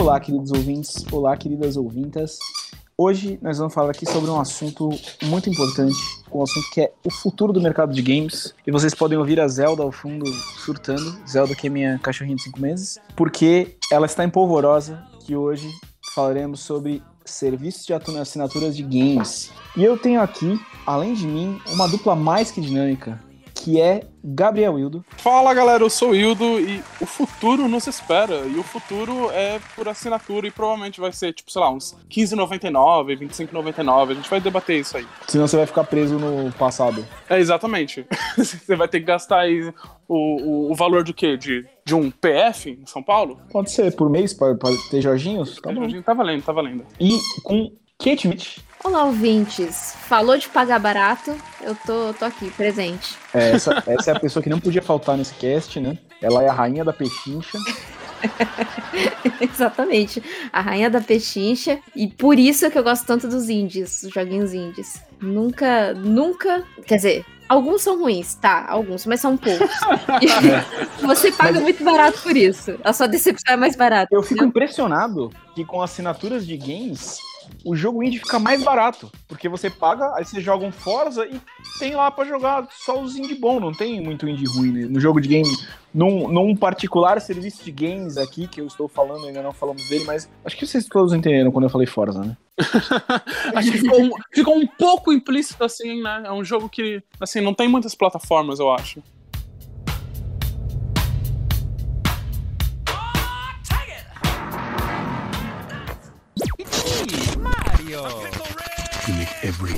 Olá, queridos ouvintes. Olá, queridas ouvintas. Hoje nós vamos falar aqui sobre um assunto muito importante, um assunto que é o futuro do mercado de games. E vocês podem ouvir a Zelda ao fundo surtando, Zelda que é minha cachorrinha de 5 meses, porque ela está em polvorosa que hoje falaremos sobre serviços de assinaturas de games. E eu tenho aqui, além de mim, uma dupla mais que dinâmica, que é Gabriel Wildo. Fala galera, eu sou o Wildo e o futuro nos espera. E o futuro é por assinatura e provavelmente vai ser, tipo, sei lá, uns 15,99, 25,99. A gente vai debater isso aí. Senão você vai ficar preso no passado. É, exatamente. você vai ter que gastar aí o, o, o valor do quê? De, de um PF em São Paulo? Pode ser, por mês, para ter Jorginhos? Tá bom. Jorginho tá valendo, tá valendo. E com Kate Schmidt. Olá, ouvintes. Falou de pagar barato, eu tô, tô aqui, presente. É, essa, essa é a pessoa que não podia faltar nesse cast, né? Ela é a rainha da pechincha. Exatamente, a rainha da pechincha. E por isso que eu gosto tanto dos indies, dos joguinhos indies. Nunca, nunca. Quer dizer, alguns são ruins, tá? Alguns, mas são poucos. você paga mas... muito barato por isso. A sua decepção é mais barata. Eu fico impressionado que com assinaturas de games o jogo indie fica mais barato, porque você paga, aí você joga um Forza e tem lá para jogar só os indie bom, não tem muito indie ruim né? no jogo de game. Num, num particular serviço de games aqui, que eu estou falando, ainda não falamos dele, mas acho que vocês todos entenderam quando eu falei Forza, né? acho que ficou um, ficou um pouco implícito assim, né? É um jogo que, assim, não tem muitas plataformas, eu acho. You make every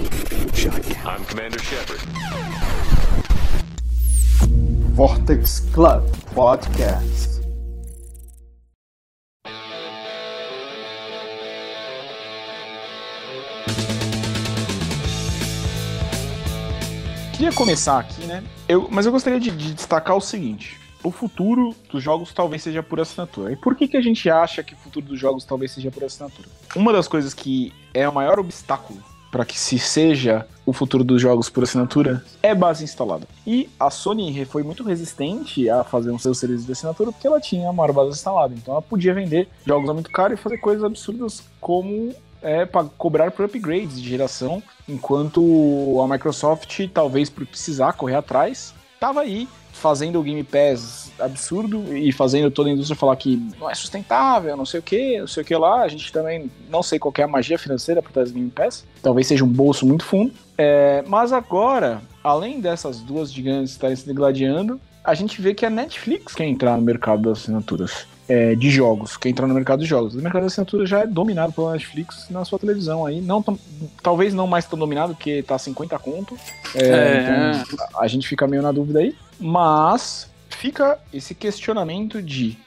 shot count. I'm Commander Shepard. Vortex Club Podcast. Queria começar aqui, né? Eu, mas eu gostaria de, de destacar o seguinte o futuro dos jogos talvez seja por assinatura. E por que, que a gente acha que o futuro dos jogos talvez seja por assinatura? Uma das coisas que é o maior obstáculo para que se seja o futuro dos jogos por assinatura é base instalada. E a Sony foi muito resistente a fazer um seu serviço de assinatura porque ela tinha a maior base instalada. Então ela podia vender jogos a muito caro e fazer coisas absurdas como é, cobrar por upgrades de geração, enquanto a Microsoft, talvez por precisar correr atrás, estava aí fazendo o Game Pass absurdo e fazendo toda a indústria falar que não é sustentável, não sei o que, não sei o que lá. A gente também não sei qual é a magia financeira por trás do Game Pass. Talvez seja um bolso muito fundo. É, mas agora, além dessas duas gigantes estarem se degladiando, a gente vê que a Netflix quer entrar no mercado das assinaturas é, de jogos, quer entrar no mercado de jogos. O mercado de assinatura já é dominado pela Netflix na sua televisão aí. Não tão, talvez não mais tão dominado, porque tá 50 conto. É, é. Então a gente fica meio na dúvida aí. Mas fica esse questionamento de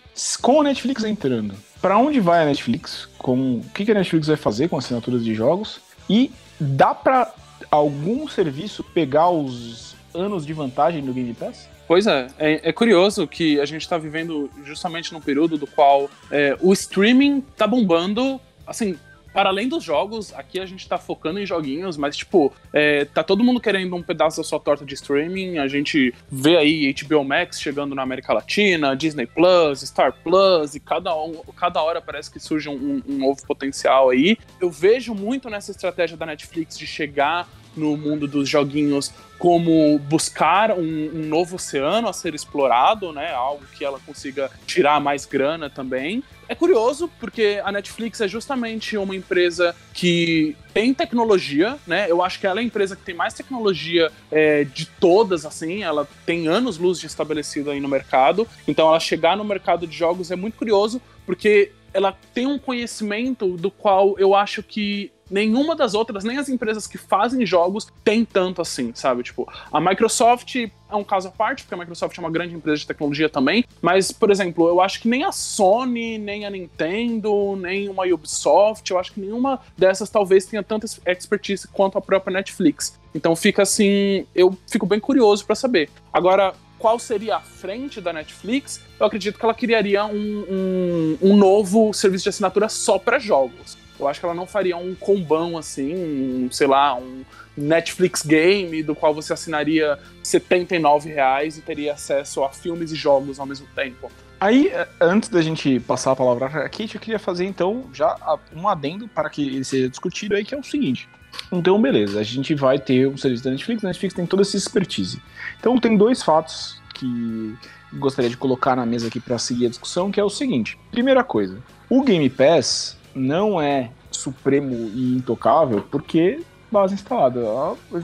com a Netflix entrando, para onde vai a Netflix? Com o que, a Netflix vai fazer com assinaturas de jogos? E dá para algum serviço pegar os anos de vantagem do Game Pass? Pois é, é, é, curioso que a gente está vivendo justamente num período do qual é, o streaming tá bombando, assim, para além dos jogos, aqui a gente tá focando em joguinhos, mas, tipo, é, tá todo mundo querendo um pedaço da sua torta de streaming. A gente vê aí HBO Max chegando na América Latina, Disney Plus, Star Plus, e cada, um, cada hora parece que surge um, um novo potencial aí. Eu vejo muito nessa estratégia da Netflix de chegar no mundo dos joguinhos como buscar um, um, novo oceano a ser explorado, né? Algo que ela consiga tirar mais grana também. É curioso porque a Netflix é justamente uma empresa que tem tecnologia, né? Eu acho que ela é a empresa que tem mais tecnologia é, de todas, assim. Ela tem anos luz de estabelecido aí no mercado. Então, ela chegar no mercado de jogos é muito curioso porque ela tem um conhecimento do qual eu acho que nenhuma das outras, nem as empresas que fazem jogos, tem tanto assim, sabe? Tipo, a Microsoft é um caso à parte, porque a Microsoft é uma grande empresa de tecnologia também, mas, por exemplo, eu acho que nem a Sony, nem a Nintendo, nem uma Ubisoft, eu acho que nenhuma dessas talvez tenha tanta expertise quanto a própria Netflix. Então fica assim, eu fico bem curioso para saber. Agora, qual seria a frente da Netflix, eu acredito que ela criaria um, um, um novo serviço de assinatura só para jogos. Eu acho que ela não faria um combão assim, um, sei lá, um Netflix Game, do qual você assinaria 79 reais e teria acesso a filmes e jogos ao mesmo tempo. Aí, eh, antes da gente passar a palavra para a Kate, eu queria fazer então já um adendo para que ele seja discutido aí, que é o seguinte. Então, beleza, a gente vai ter um serviço da Netflix, a Netflix tem toda essa expertise. Então, tem dois fatos que gostaria de colocar na mesa aqui para seguir a discussão, que é o seguinte. Primeira coisa, o Game Pass não é supremo e intocável porque base instalada.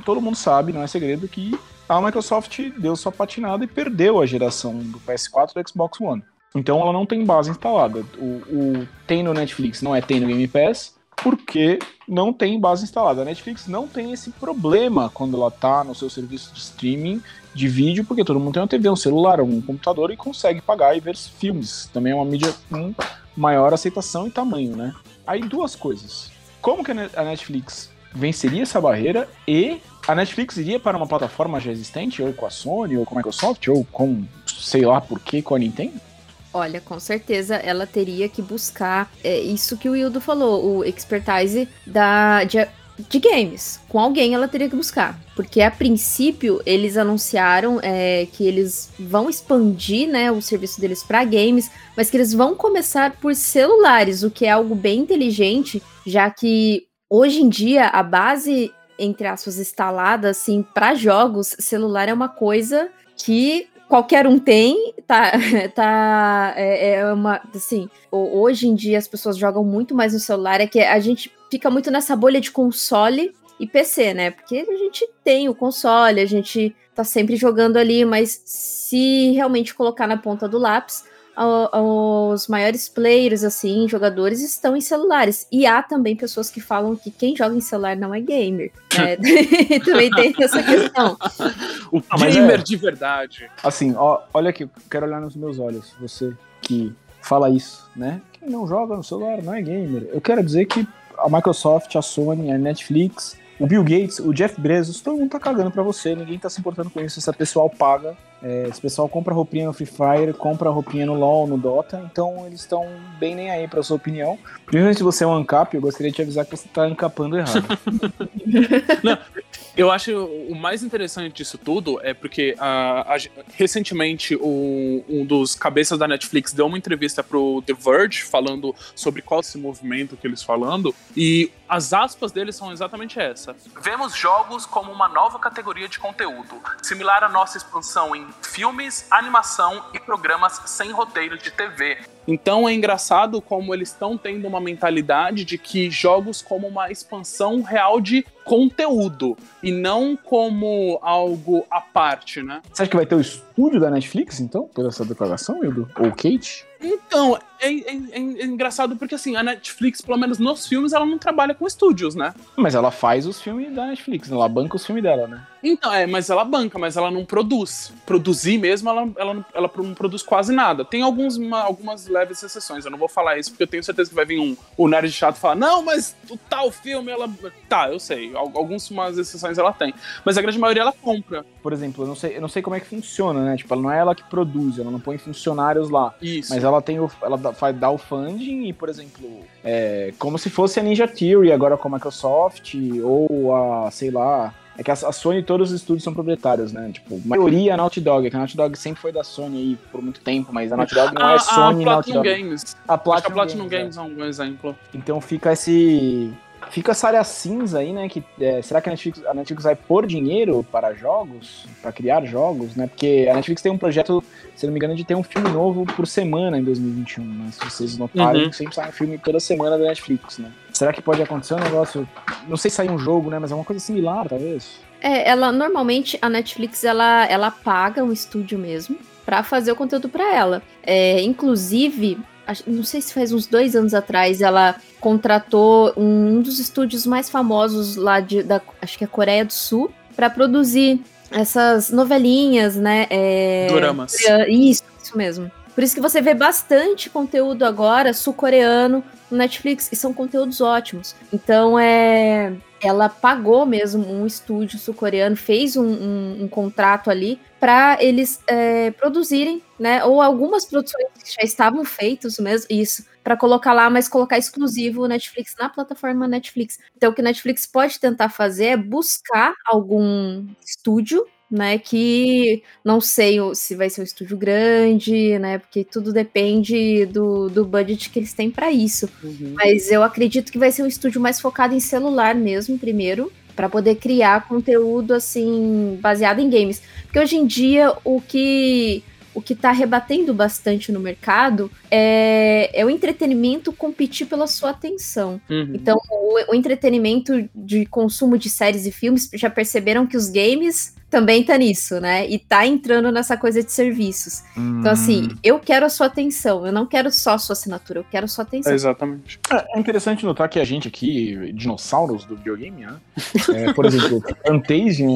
Todo mundo sabe, não é segredo, que a Microsoft deu sua patinada e perdeu a geração do PS4 e do Xbox One. Então ela não tem base instalada. O, o tem no Netflix, não é tem no Game Pass, porque não tem base instalada. A Netflix não tem esse problema quando ela está no seu serviço de streaming de vídeo, porque todo mundo tem uma TV, um celular, um computador e consegue pagar e ver filmes. Também é uma mídia com maior aceitação e tamanho, né? Aí duas coisas. Como que a Netflix venceria essa barreira e a Netflix iria para uma plataforma já existente, ou com a Sony, ou com a Microsoft, ou com sei lá por que com a Nintendo? Olha, com certeza ela teria que buscar é, isso que o Hildo falou, o expertise da, de, de, games. Com alguém ela teria que buscar. Porque a princípio eles anunciaram é, que eles vão expandir né, o serviço deles para games, mas que eles vão começar por celulares, o que é algo bem inteligente, já que hoje em dia a base entre aspas instalada assim para jogos celular é uma coisa que qualquer um tem, tá, tá, é, é, uma, assim, hoje em dia as pessoas jogam muito mais no celular, é que a gente fica muito nessa bolha de console e PC, né, porque a gente tem o console, a gente tá sempre jogando ali, mas se realmente colocar na ponta do lápis, os maiores players, assim, jogadores, estão em celulares. E há também pessoas que falam que quem joga em celular não é gamer. Né? também tem essa questão. O gamer é, de verdade. Assim, ó, olha aqui, eu quero olhar nos meus olhos. Você que fala isso, né? Quem não joga no celular não é gamer. Eu quero dizer que a Microsoft, a Sony, a Netflix, o Bill Gates, o Jeff Bezos, todo mundo tá cagando pra você, ninguém tá se importando com isso. Esse pessoal paga, é, esse pessoal compra roupinha no Free Fire, compra roupinha no LoL, no Dota, então eles estão bem nem aí pra sua opinião. Principalmente se você é um ancap, eu gostaria de te avisar que você tá ancapando errado. Não, eu acho o mais interessante disso tudo é porque uh, a, recentemente o, um dos cabeças da Netflix deu uma entrevista pro The Verge falando sobre qual esse movimento que eles falando e as aspas deles são exatamente essa. Vemos jogos como uma nova categoria de conteúdo, similar à nossa expansão em filmes, animação e programas sem roteiro de TV. Então é engraçado como eles estão tendo uma mentalidade de que jogos como uma expansão real de conteúdo e não como algo à parte, né? Você acha que vai ter o estúdio da Netflix, então, por essa declaração, Ildo? Ou Kate? Então, é, é, é, é, engraçado porque, assim, a Netflix, pelo menos nos filmes, ela não trabalha com estúdios, né? Mas ela faz os filmes da Netflix, ela banca os filmes dela, né? Então, é, mas ela banca, mas ela não produz. Produzir mesmo, ela, ela, ela não produz quase nada. Tem alguns, uma, algumas leves exceções, eu não vou falar isso porque eu tenho certeza que vai vir um o nerd chato falar, não, mas o tal filme, ela... Tá, eu sei, algumas umas exceções ela tem. Mas a grande maioria ela compra. Por exemplo, eu não sei, eu não sei como é que funciona, né? Tipo, não é ela que produz, ela não põe funcionários lá. Isso. Mas ela tem o, ela faz, dá o funding e, por exemplo, é, como se fosse a Ninja Theory agora com a Microsoft, ou a, sei lá. É que a, a Sony todos os estúdios são proprietários, né? Tipo, a maioria é a Naughty Dog, é que a Naughty Dog sempre foi da Sony aí por muito tempo, mas a Naughty Dog não a, é Sony a Naughty Dog. Games. A Platinum, a Platinum Games, Games é. é um exemplo. Então fica esse Fica essa área cinza aí, né? Que, é, será que a Netflix, a Netflix vai pôr dinheiro para jogos, para criar jogos, né? Porque a Netflix tem um projeto, se não me engano, de ter um filme novo por semana em 2021, né? Se vocês notarem, uhum. sempre sai um filme toda semana da Netflix, né? Será que pode acontecer um negócio, não sei se sair um jogo, né? Mas é uma coisa similar, talvez. É, ela normalmente a Netflix ela, ela paga um estúdio mesmo para fazer o conteúdo para ela. É, inclusive não sei se faz uns dois anos atrás, ela contratou um dos estúdios mais famosos lá de, da, acho que é Coreia do Sul, para produzir essas novelinhas, né? É, Doramas. Isso, isso mesmo. Por isso que você vê bastante conteúdo agora sul-coreano no Netflix, e são conteúdos ótimos. Então, é ela pagou mesmo um estúdio sul-coreano, fez um, um, um, contrato ali para eles é, produzirem, né? Ou algumas produções que já estavam feitas mesmo, isso, para colocar lá, mas colocar exclusivo Netflix na plataforma Netflix. Então, o que Netflix pode tentar fazer é buscar algum estúdio né? Que não sei se vai ser um estúdio grande, né? Porque tudo depende do, do budget que eles têm para isso. Uhum. Mas eu acredito que vai ser um estúdio mais focado em celular mesmo, primeiro, para poder criar conteúdo assim baseado em games. Porque hoje em dia o que o que está rebatendo bastante no mercado é, é o entretenimento competir pela sua atenção. Uhum. Então, o, o, entretenimento de consumo de séries e filmes já perceberam que os games também tá nisso, né? E tá entrando nessa coisa de serviços. Hum. Então, assim, hum. eu quero a sua atenção, eu não quero só a sua assinatura, eu quero a sua atenção. É exatamente. É, é interessante notar que a gente aqui, dinossauros do videogame, né? É, por exemplo, Fantasia,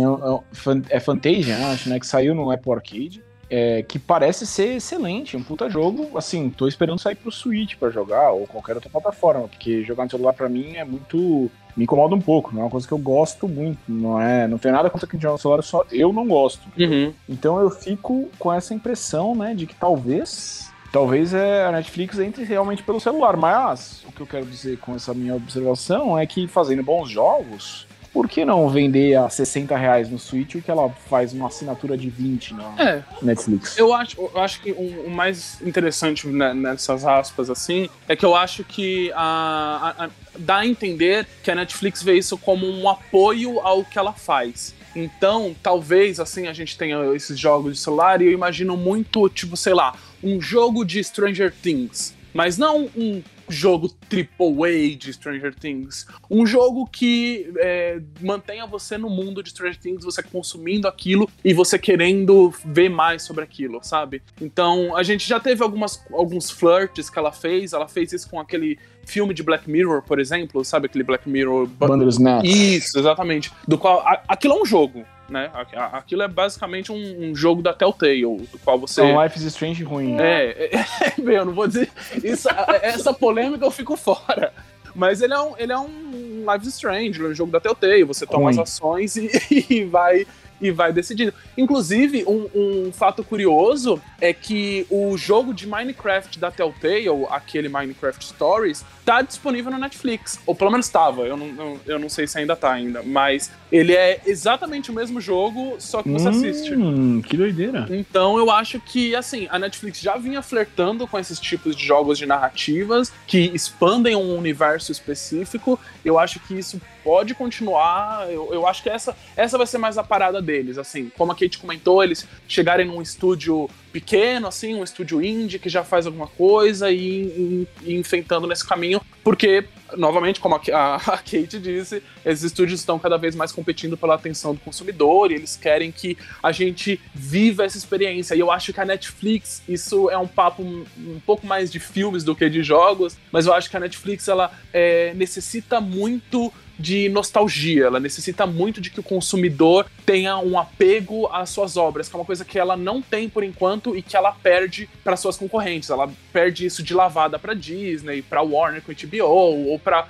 é, é Fantasia, acho, né? Que saiu no Apple Arcade é, que parece ser excelente, um puta jogo. Assim, tô esperando sair pro Switch para jogar ou qualquer outra plataforma, porque jogar no celular para mim é muito me incomoda um pouco, não é uma coisa que eu gosto muito, não é, não tem nada contra quem joga no celular, só eu não gosto. Uhum. Então eu fico com essa impressão, né, de que talvez talvez é, a Netflix entre realmente pelo celular, mas o que eu quero dizer com essa minha observação é que fazendo bons jogos, por que não vender a 60 reais no Switch o que ela faz uma assinatura de 20 na é, Netflix? Eu acho, eu acho que o, o mais interessante né, nessas aspas assim é que eu acho que a, a, a, dá a entender que a Netflix vê isso como um apoio ao que ela faz. Então, talvez assim a gente tenha esses jogos de celular e eu imagino muito, tipo, sei lá, um jogo de Stranger Things mas não um jogo AAA de Stranger Things. Um jogo que é, mantenha você no mundo de Stranger Things, você consumindo aquilo e você querendo ver mais sobre aquilo, sabe? Então, a gente já teve algumas, alguns flirts que ela fez. Ela fez isso com aquele filme de Black Mirror, por exemplo, sabe? Aquele Black Mirror. Bandersnatch. Isso, exatamente. Do qual. A, aquilo é um jogo né? Aquilo é basicamente um, um, jogo da Telltale, do qual você. É um Life is Strange ruim. É, é, é, bem, eu não vou dizer. Isso, essa polêmica eu fico fora. Mas ele é um, ele é um Life is Strange, um jogo da Telltale. Você toma ruim. as ações e, e vai e vai decidindo. Inclusive, um, um, fato curioso é que o jogo de Minecraft da Telltale, aquele Minecraft Stories, tá disponível no Netflix. Ou pelo menos estava, eu não, eu não sei se ainda tá ainda. Mas ele é exatamente o mesmo jogo, só que você hum, assiste. Que doideira. Então eu acho que, assim, a Netflix já vinha flertando com esses tipos de jogos de narrativas que expandem um universo específico. Eu acho que isso pode continuar. Eu, eu acho que essa, essa vai ser mais a parada deles. Assim, como a Kate comentou, eles chegarem num estúdio pequeno, assim, um estúdio indie que já faz alguma coisa e, e, enfrentando nesse caminho, porque, novamente, como a, a, a, Kate disse, esses estúdios estão cada vez mais competindo pela atenção do consumidor e eles querem que a gente viva essa experiência. E eu acho que a Netflix, isso é um papo um, um pouco mais de filmes do que de jogos, mas eu acho que a Netflix ela é, necessita muito de nostalgia, ela necessita muito de que o consumidor tenha um apego às suas obras, que é uma coisa que ela não tem por enquanto e que ela perde para suas concorrentes. Ela perde isso de lavada para Disney, para Warner com HBO ou para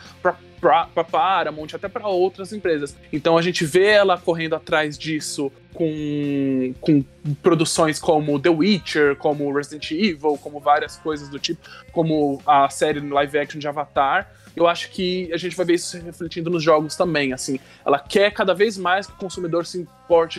para Paramount, até para outras empresas. Então a gente vê ela correndo atrás disso com, com produções como The Witcher, como Resident Evil, como várias coisas do tipo, como a série live action de Avatar eu acho que a gente vai ver isso se refletindo nos jogos também, assim. Ela quer cada vez mais que o consumidor se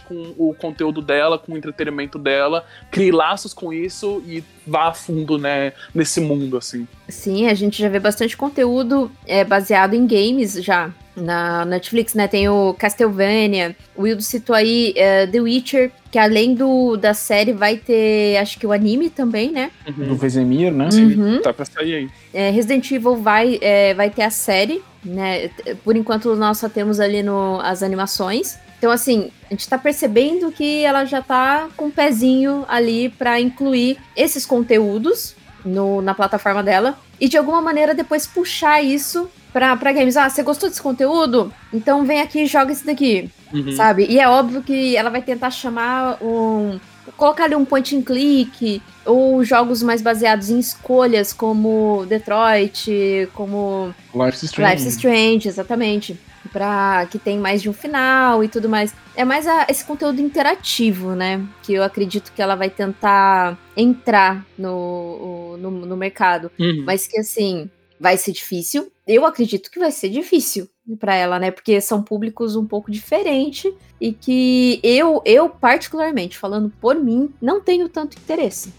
com o conteúdo dela, com o entretenimento dela, crie laços com isso e vá a fundo, né, nesse mundo, assim. Sim, a gente já vê bastante conteúdo é, baseado em games já na Netflix, né? Tem o Castlevania, o Wildo citou aí uh, The Witcher, que além do da série vai ter, acho que o anime também, né? Uhum. Do Vesemir, né? Uhum. Tá pra sair aí. É, Resident Evil vai, é, vai ter a série, né? Por enquanto nós só temos ali no, as animações. Então, assim, a gente tá percebendo que ela já tá com um pezinho ali para incluir esses conteúdos no, na plataforma dela e de alguma maneira depois puxar isso pra, pra games. Ah, você gostou desse conteúdo? Então vem aqui e joga esse daqui. Uhum. Sabe? E é óbvio que ela vai tentar chamar um. Colocar ali um point and click, ou jogos mais baseados em escolhas, como Detroit, como Life is Strange. Life is Strange, exatamente. Pra que tem mais de um final e tudo mais. É mais a, esse conteúdo interativo, né? Que eu acredito que ela vai tentar entrar no, no, no mercado. Uhum. Mas que assim, vai ser difícil. Eu acredito que vai ser difícil para ela, né? Porque são públicos um pouco diferentes e que eu, eu particularmente, falando por mim, não tenho tanto interesse.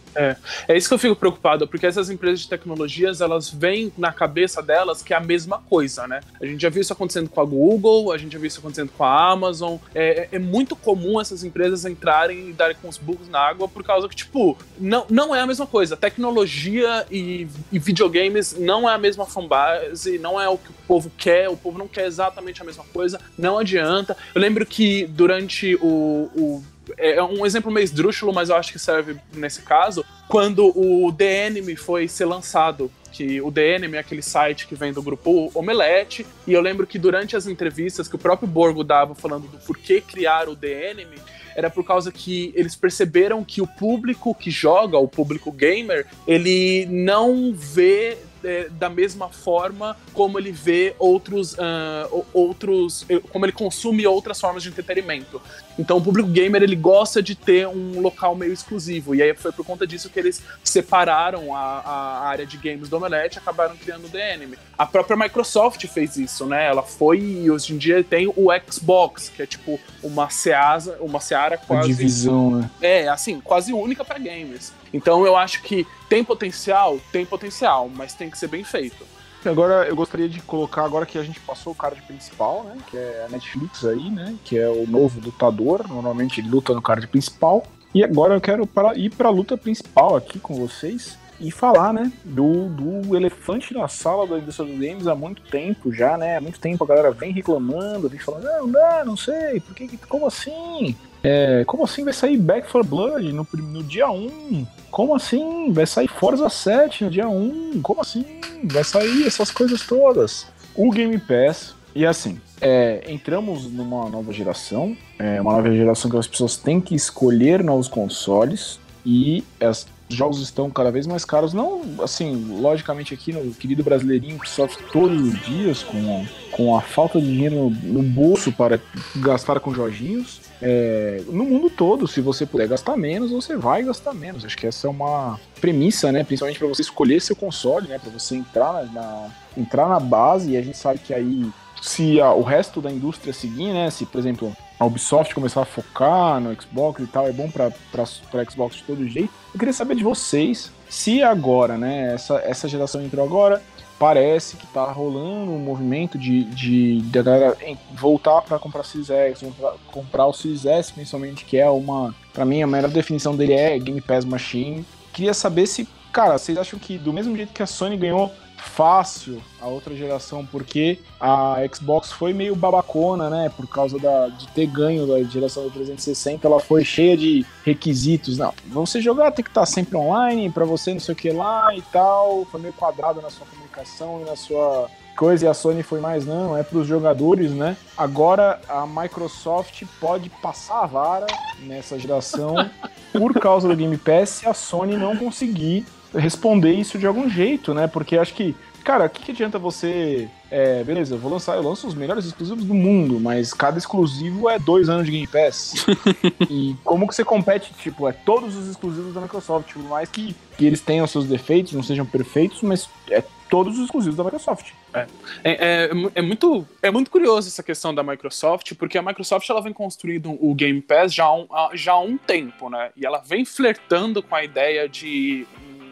É isso que eu fico preocupado, porque essas empresas de tecnologias, elas vêm na cabeça delas que é a mesma coisa, né? A gente já viu isso acontecendo com a Google, a gente já viu isso acontecendo com a Amazon. É, é muito comum essas empresas entrarem e darem com os burros na água por causa que, tipo, não, não é a mesma coisa. Tecnologia e, e videogames não é a mesma fanbase, não é o que o povo quer, o povo não quer exatamente a mesma coisa, não adianta. Eu lembro que durante o, o é um exemplo meio esdrúxulo, mas eu acho que serve nesse caso. Quando o The Enemy foi ser lançado, que o The Enemy é aquele site que vem do grupo Omelete, e eu lembro que durante as entrevistas que o próprio Borgo dava falando do porquê criar o The Enemy, era por causa que eles perceberam que o público que joga, o público gamer, ele não vê é, da mesma forma como ele vê outros, uh, outros, como ele consome outras formas de entretenimento. Então o público gamer ele gosta de ter um local meio exclusivo. E aí foi por conta disso que eles separaram a, a área de games do Omelete e acabaram criando o The. A própria Microsoft fez isso, né? Ela foi e hoje em dia tem o Xbox, que é tipo uma seasa, uma seara quase. divisão, né? É, assim, quase única para games. Então eu acho que tem potencial, tem potencial, mas tem que ser bem feito. Agora eu gostaria de colocar, agora que a gente passou o card principal, né? Que é a Netflix aí, né? Que é o novo lutador. Normalmente ele luta no card principal. E agora eu quero ir para a luta principal aqui com vocês e falar, né, do, do elefante na sala da indústria dos games há muito tempo já, né? Há muito tempo a galera vem reclamando, vem falando, não, não, não sei, por que, como assim? É, como assim vai sair Back for Blood no, no dia 1? Como assim? Vai sair Forza 7 no dia 1? Como assim? Vai sair essas coisas todas. O Game Pass, e assim, é, entramos numa nova geração, é uma nova geração que as pessoas têm que escolher novos consoles e as jogos estão cada vez mais caros. Não, assim, logicamente aqui no querido brasileirinho que sofre todos os dias com, com a falta de dinheiro no, bolso para gastar com joguinhos. É, no mundo todo, se você puder gastar menos, você vai gastar menos. Acho que essa é uma premissa, né? Principalmente para você escolher seu console, né? Para você entrar na, na, entrar na base. E a gente sabe que aí, se a, o resto da indústria seguir, né? Se, por exemplo, a Ubisoft começar a focar no Xbox e tal, é bom para Xbox de todo jeito. Eu queria saber de vocês se agora, né, essa, essa geração entrou agora, parece que tá rolando um movimento de, de, de galera voltar para comprar Series X, comprar o Series S, principalmente, que é uma, para mim, a melhor definição dele é Game Pass Machine. Queria saber se, cara, vocês acham que do mesmo jeito que a Sony ganhou fácil a outra geração, porque a Xbox foi meio babacona, né? Por causa da, de ter ganho da geração do 360, ela foi cheia de requisitos. Não, você jogar tem que estar sempre online, para você não sei o que lá e tal. Foi meio quadrado na sua comunicação e na sua coisa e a Sony foi mais não, é para os jogadores, né? Agora a Microsoft pode passar a vara nessa geração por causa do Game Pass se a Sony não conseguir responder isso de algum jeito, né? Porque acho que, cara, o que, que adianta você. É, beleza, eu vou lançar, eu lanço os melhores exclusivos do mundo, mas cada exclusivo é dois anos de Game Pass. e como que você compete, tipo, é todos os exclusivos da Microsoft, por mais que, que eles tenham seus defeitos, não sejam perfeitos, mas é todos os exclusivos da Microsoft. É. É, é, é, muito, é muito curioso essa questão da Microsoft, porque a Microsoft ela vem construindo o Game Pass já há um, já há um tempo, né? E ela vem flertando com a ideia de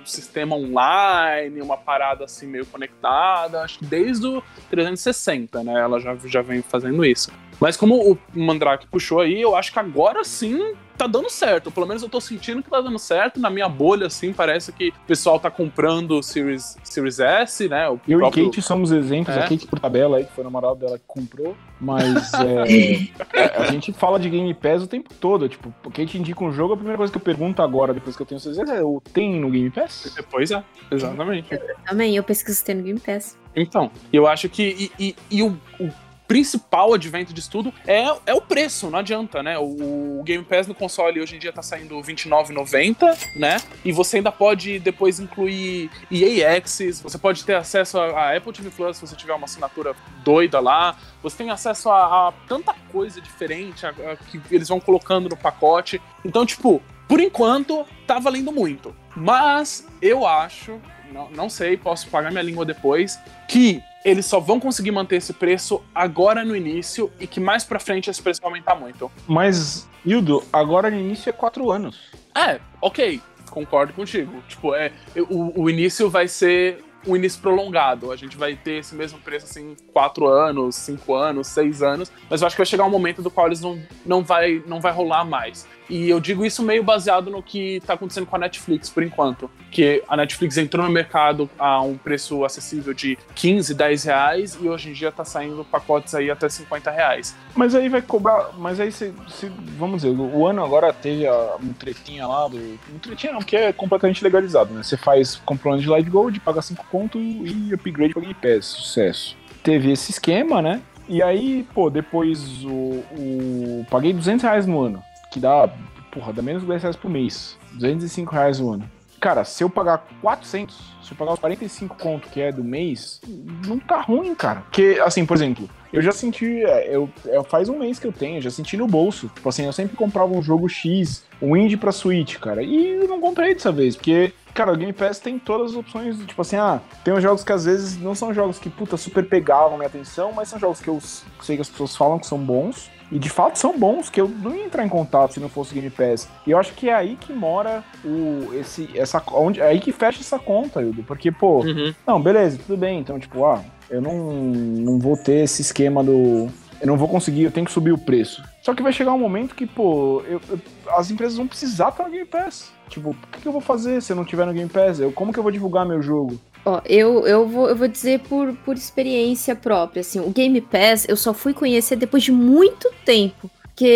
sistema online, uma parada assim meio conectada, acho que desde o 360, né? Ela já, já vem fazendo isso. Mas como o Mandrake puxou aí, eu acho que agora sim tá dando certo. Pelo menos eu tô sentindo que tá dando certo. Na minha bolha, assim, parece que o pessoal tá comprando o Series, Series S, né? O eu próprio... e Kate somos exemplos. É. A Kate por tabela aí, que foi o namorado dela que comprou. Mas é, a gente fala de Game Pass o tempo todo. Tipo, o Kate indica um jogo, a primeira coisa que eu pergunto agora, depois que eu tenho certeza, é: tem no Game Pass? Pois é, exatamente. Eu também, eu pesquiso se tem no Game Pass. Então, eu acho que. E, e, e o, o principal advento disso tudo é, é o preço, não adianta, né? O, o Game Pass no console hoje em dia tá saindo R$29,90, né? E você ainda pode depois incluir EA Access, você pode ter acesso a, a Apple TV Plus se você tiver uma assinatura doida lá, você tem acesso a, a tanta coisa diferente a, a, que eles vão colocando no pacote. Então, tipo, por enquanto, tá valendo muito. Mas eu acho, não, não sei, posso pagar minha língua depois, que eles só vão conseguir manter esse preço agora no início e que mais pra frente esse preço vai aumentar muito. Mas, Hildo, agora no início é quatro anos. É, ok, concordo contigo. Tipo, é, o, o início vai ser um início prolongado. A gente vai ter esse mesmo preço assim, quatro anos, cinco anos, seis anos, mas eu acho que vai chegar um momento do qual eles não, não, vai, não vai rolar mais. E eu digo isso meio baseado no que está acontecendo com a Netflix por enquanto. Que a Netflix entrou no mercado a um preço acessível de 15, 10 reais e hoje em dia está saindo pacotes aí até 50 reais. Mas aí vai cobrar. Mas aí se. se vamos dizer, o ano agora teve a, um lá do. Um não, que é completamente legalizado, né? Você faz comprando de Live Gold, paga 5 conto e upgrade para Game Pass. Sucesso. Teve esse esquema, né? E aí, pô, depois o, o. Paguei 200 reais no ano que dá, porra, dá menos de 10 reais por mês. 205 reais o ano. Cara, se eu pagar 400, se eu pagar os 45 conto que é do mês, não tá ruim, cara. Porque, assim, por exemplo, eu já senti, é, eu, eu, é, faz um mês que eu tenho, eu já senti no bolso. Tipo assim, eu sempre comprava um jogo X, um indie pra Switch, cara, e eu não comprei dessa vez, porque Cara, o Game Pass tem todas as opções, tipo assim, ah, tem uns jogos que às vezes não são jogos que, puta, super pegavam minha atenção, mas são jogos que eu sei que as pessoas falam que são bons, e de fato são bons, que eu não ia entrar em contato se não fosse Game Pass. E eu acho que é aí que mora o esse essa onde é aí que fecha essa conta, Hildo, porque pô, uhum. não, beleza, tudo bem, então tipo, ah, eu não não vou ter esse esquema do eu não vou conseguir, eu tenho que subir o preço. Só que vai chegar um momento que, pô, eu, eu, as empresas vão precisar estar no Game Pass. Tipo, o que, eu vou fazer se eu não tiver no Game Pass? Eu, como que eu vou divulgar meu jogo? Ó, eu, eu, vou, eu vou dizer por, por experiência própria, assim, o Game Pass eu só fui conhecer depois de muito tempo. Que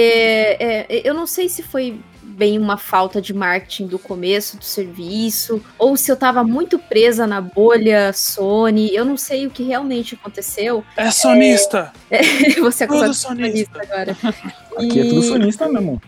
é, eu não sei se foi bem uma falta de marketing do começo do serviço, ou se eu tava muito presa na bolha Sony, eu não sei o que realmente aconteceu. É sonista! É, você é sonista agora. Aqui e... é tudo sonista mesmo.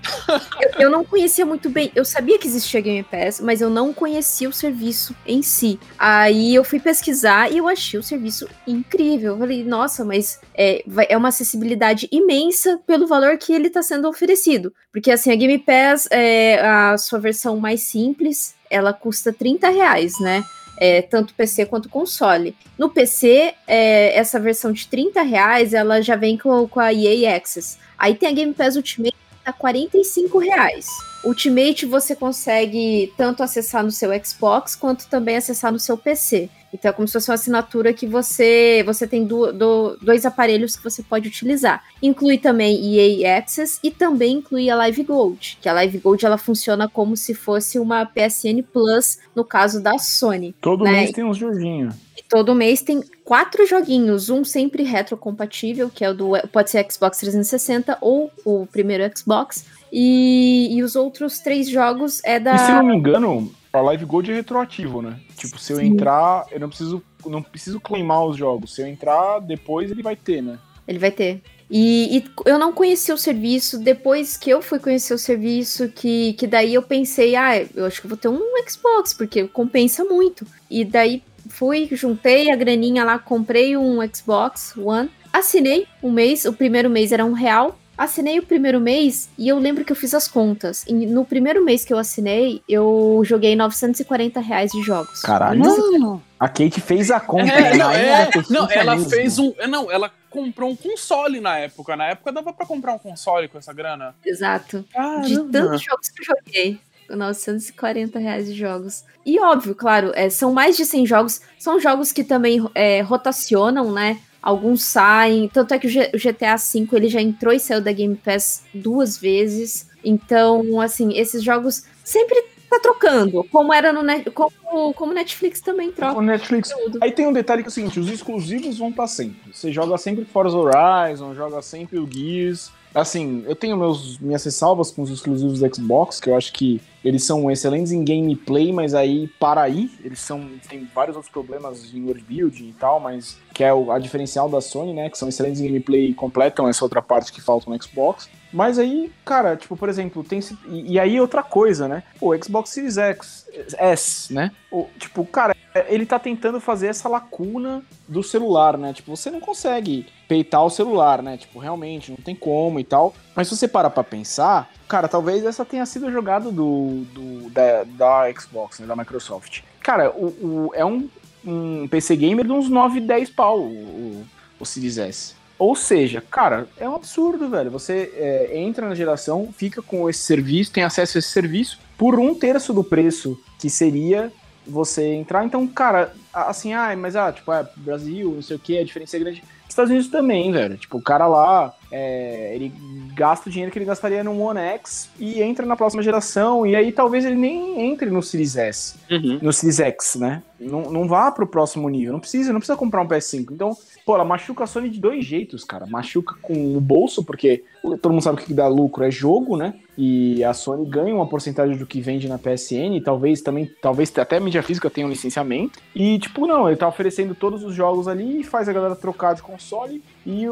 Eu, eu, não conhecia muito bem. Eu sabia que existia Game Pass, mas eu não conhecia o serviço em si. Aí eu fui pesquisar e eu achei o serviço incrível. Eu falei, nossa, mas é, é uma acessibilidade imensa pelo valor que ele está sendo oferecido. Porque assim, a Game Pass, é a sua versão mais simples, ela custa 30 reais, né? É, tanto PC quanto console. No PC, é, essa versão de 30 reais, ela já vem com, com a EA Access. Aí tem a Game Pass Ultimate a 45 reais. Ultimate você consegue tanto acessar no seu Xbox quanto também acessar no seu PC. Então é como se fosse uma assinatura que você você tem do, do, dois aparelhos que você pode utilizar. Inclui também EA Access e também inclui a Live Gold, que a Live Gold ela funciona como se fosse uma PSN Plus no caso da Sony. Todo né? mês tem uns joguinhos. Todo mês tem quatro joguinhos, um sempre retrocompatível, que é o do pode ser Xbox 360 ou o primeiro Xbox, e, e os outros três jogos é da. E se não me engano, a Live Gold é retroativo, né? Tipo, se eu Sim. entrar, eu não preciso, não preciso claimar os jogos. Se eu entrar, depois ele vai ter, né? Ele vai ter. E, e, eu não conhecia o serviço, depois que eu fui conhecer o serviço, que, que daí eu pensei, ah, eu acho que vou ter um Xbox, porque compensa muito. E daí fui, juntei a graninha lá, comprei um Xbox One, assinei um mês, o primeiro mês era um real, assinei o primeiro mês e eu lembro que eu fiz as contas. E no primeiro mês que eu assinei, eu joguei 940 reais de jogos. Caralho. Mano. A Kate fez a conta. É, né? não, é, não ela fez um. É, não, ela comprou um console na época. Na época dava para comprar um console com essa grana. Exato. Caramba. De tantos jogos que eu joguei. 940 reais de jogos. E óbvio, claro, é, são mais de 100 jogos. São jogos que também é, rotacionam, né? Alguns saem, tanto é que o, GTA V ele já entrou e saiu da Game Pass duas vezes. Então, assim, esses jogos sempre tá trocando, como era no Net, como, como Netflix também troca. O Netflix. Tudo. Aí tem um detalhe que é o seguinte, os exclusivos vão estar sempre. Você joga sempre Forza Horizon, joga sempre o Gears, Assim, eu tenho meus, minhas ressalvas com os exclusivos do Xbox, que eu acho que eles são excelentes em gameplay, mas aí para aí, eles são tem vários outros problemas em world building e tal, mas que é o, a diferencial da Sony, né, que são excelentes em gameplay e completam essa outra parte que falta no Xbox. Mas aí, cara, tipo, por exemplo, tem. E, e aí outra coisa, né? O Xbox Series X, S, né? O, tipo, cara, ele tá tentando fazer essa lacuna do celular, né? Tipo, você não consegue peitar o celular, né? Tipo, realmente, não tem como e tal. Mas se você para pra pensar, cara, talvez essa tenha sido a jogada do, do da, da Xbox, né? Da Microsoft. Cara, o, o é um, um PC gamer de uns 9, 10 pau, o, o Series S. Ou seja, cara, é um absurdo, velho. Você é, entra na geração, fica com esse serviço, tem acesso a esse serviço por um terço do preço que seria você entrar. Então, cara, assim, ah, mas ah, tipo, é Brasil, não sei o que, a diferença é grande. Estados Unidos também, velho. Tipo, o cara lá, é, ele gasta o dinheiro que ele gastaria no One X e entra na próxima geração. E aí talvez ele nem entre no Series S, uhum. no Series X, né? Não, não vá pro próximo nível. Não precisa, não precisa comprar um PS5. Então, pô, ela machuca a Sony de dois jeitos, cara. Machuca com o bolso, porque todo mundo sabe que dá lucro é jogo, né? E a Sony ganha uma porcentagem do que vende na PSN, talvez também, talvez até a mídia física tenha um licenciamento. E, tipo, não, ele tá oferecendo todos os jogos ali, faz a galera trocar de console e,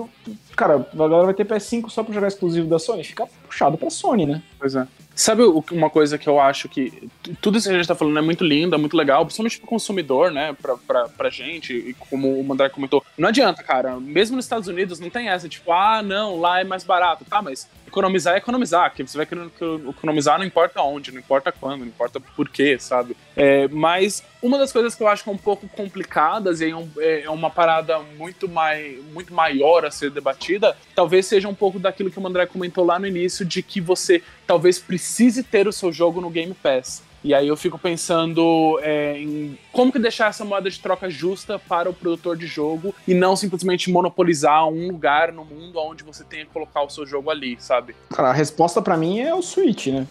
cara, a galera vai ter PS5 só pra jogar exclusivo da Sony. Fica puxado pra Sony, né? Pois é. Sabe uma coisa que eu acho que. Tudo isso que a gente tá falando é muito lindo, é muito legal, principalmente pro consumidor, né? Pra, pra, pra gente, e como o Mandar comentou. Não adianta, cara. Mesmo nos Estados Unidos não tem essa, tipo, ah, não, lá é mais barato. Tá, mas economizar é economizar, que você vai economizar não importa onde, não importa quando, não importa por quê, sabe? É, mas uma das coisas que eu acho que é um pouco complicadas e é, é uma parada muito, mai, muito maior a ser debatida, talvez seja um pouco daquilo que o André comentou lá no início, de que você talvez precise ter o seu jogo no Game Pass. E aí eu fico pensando é, em como que deixar essa moeda de troca justa para o produtor de jogo e não simplesmente monopolizar um lugar no mundo onde você tenha que colocar o seu jogo ali, sabe? Cara, a resposta para mim é o Switch, né?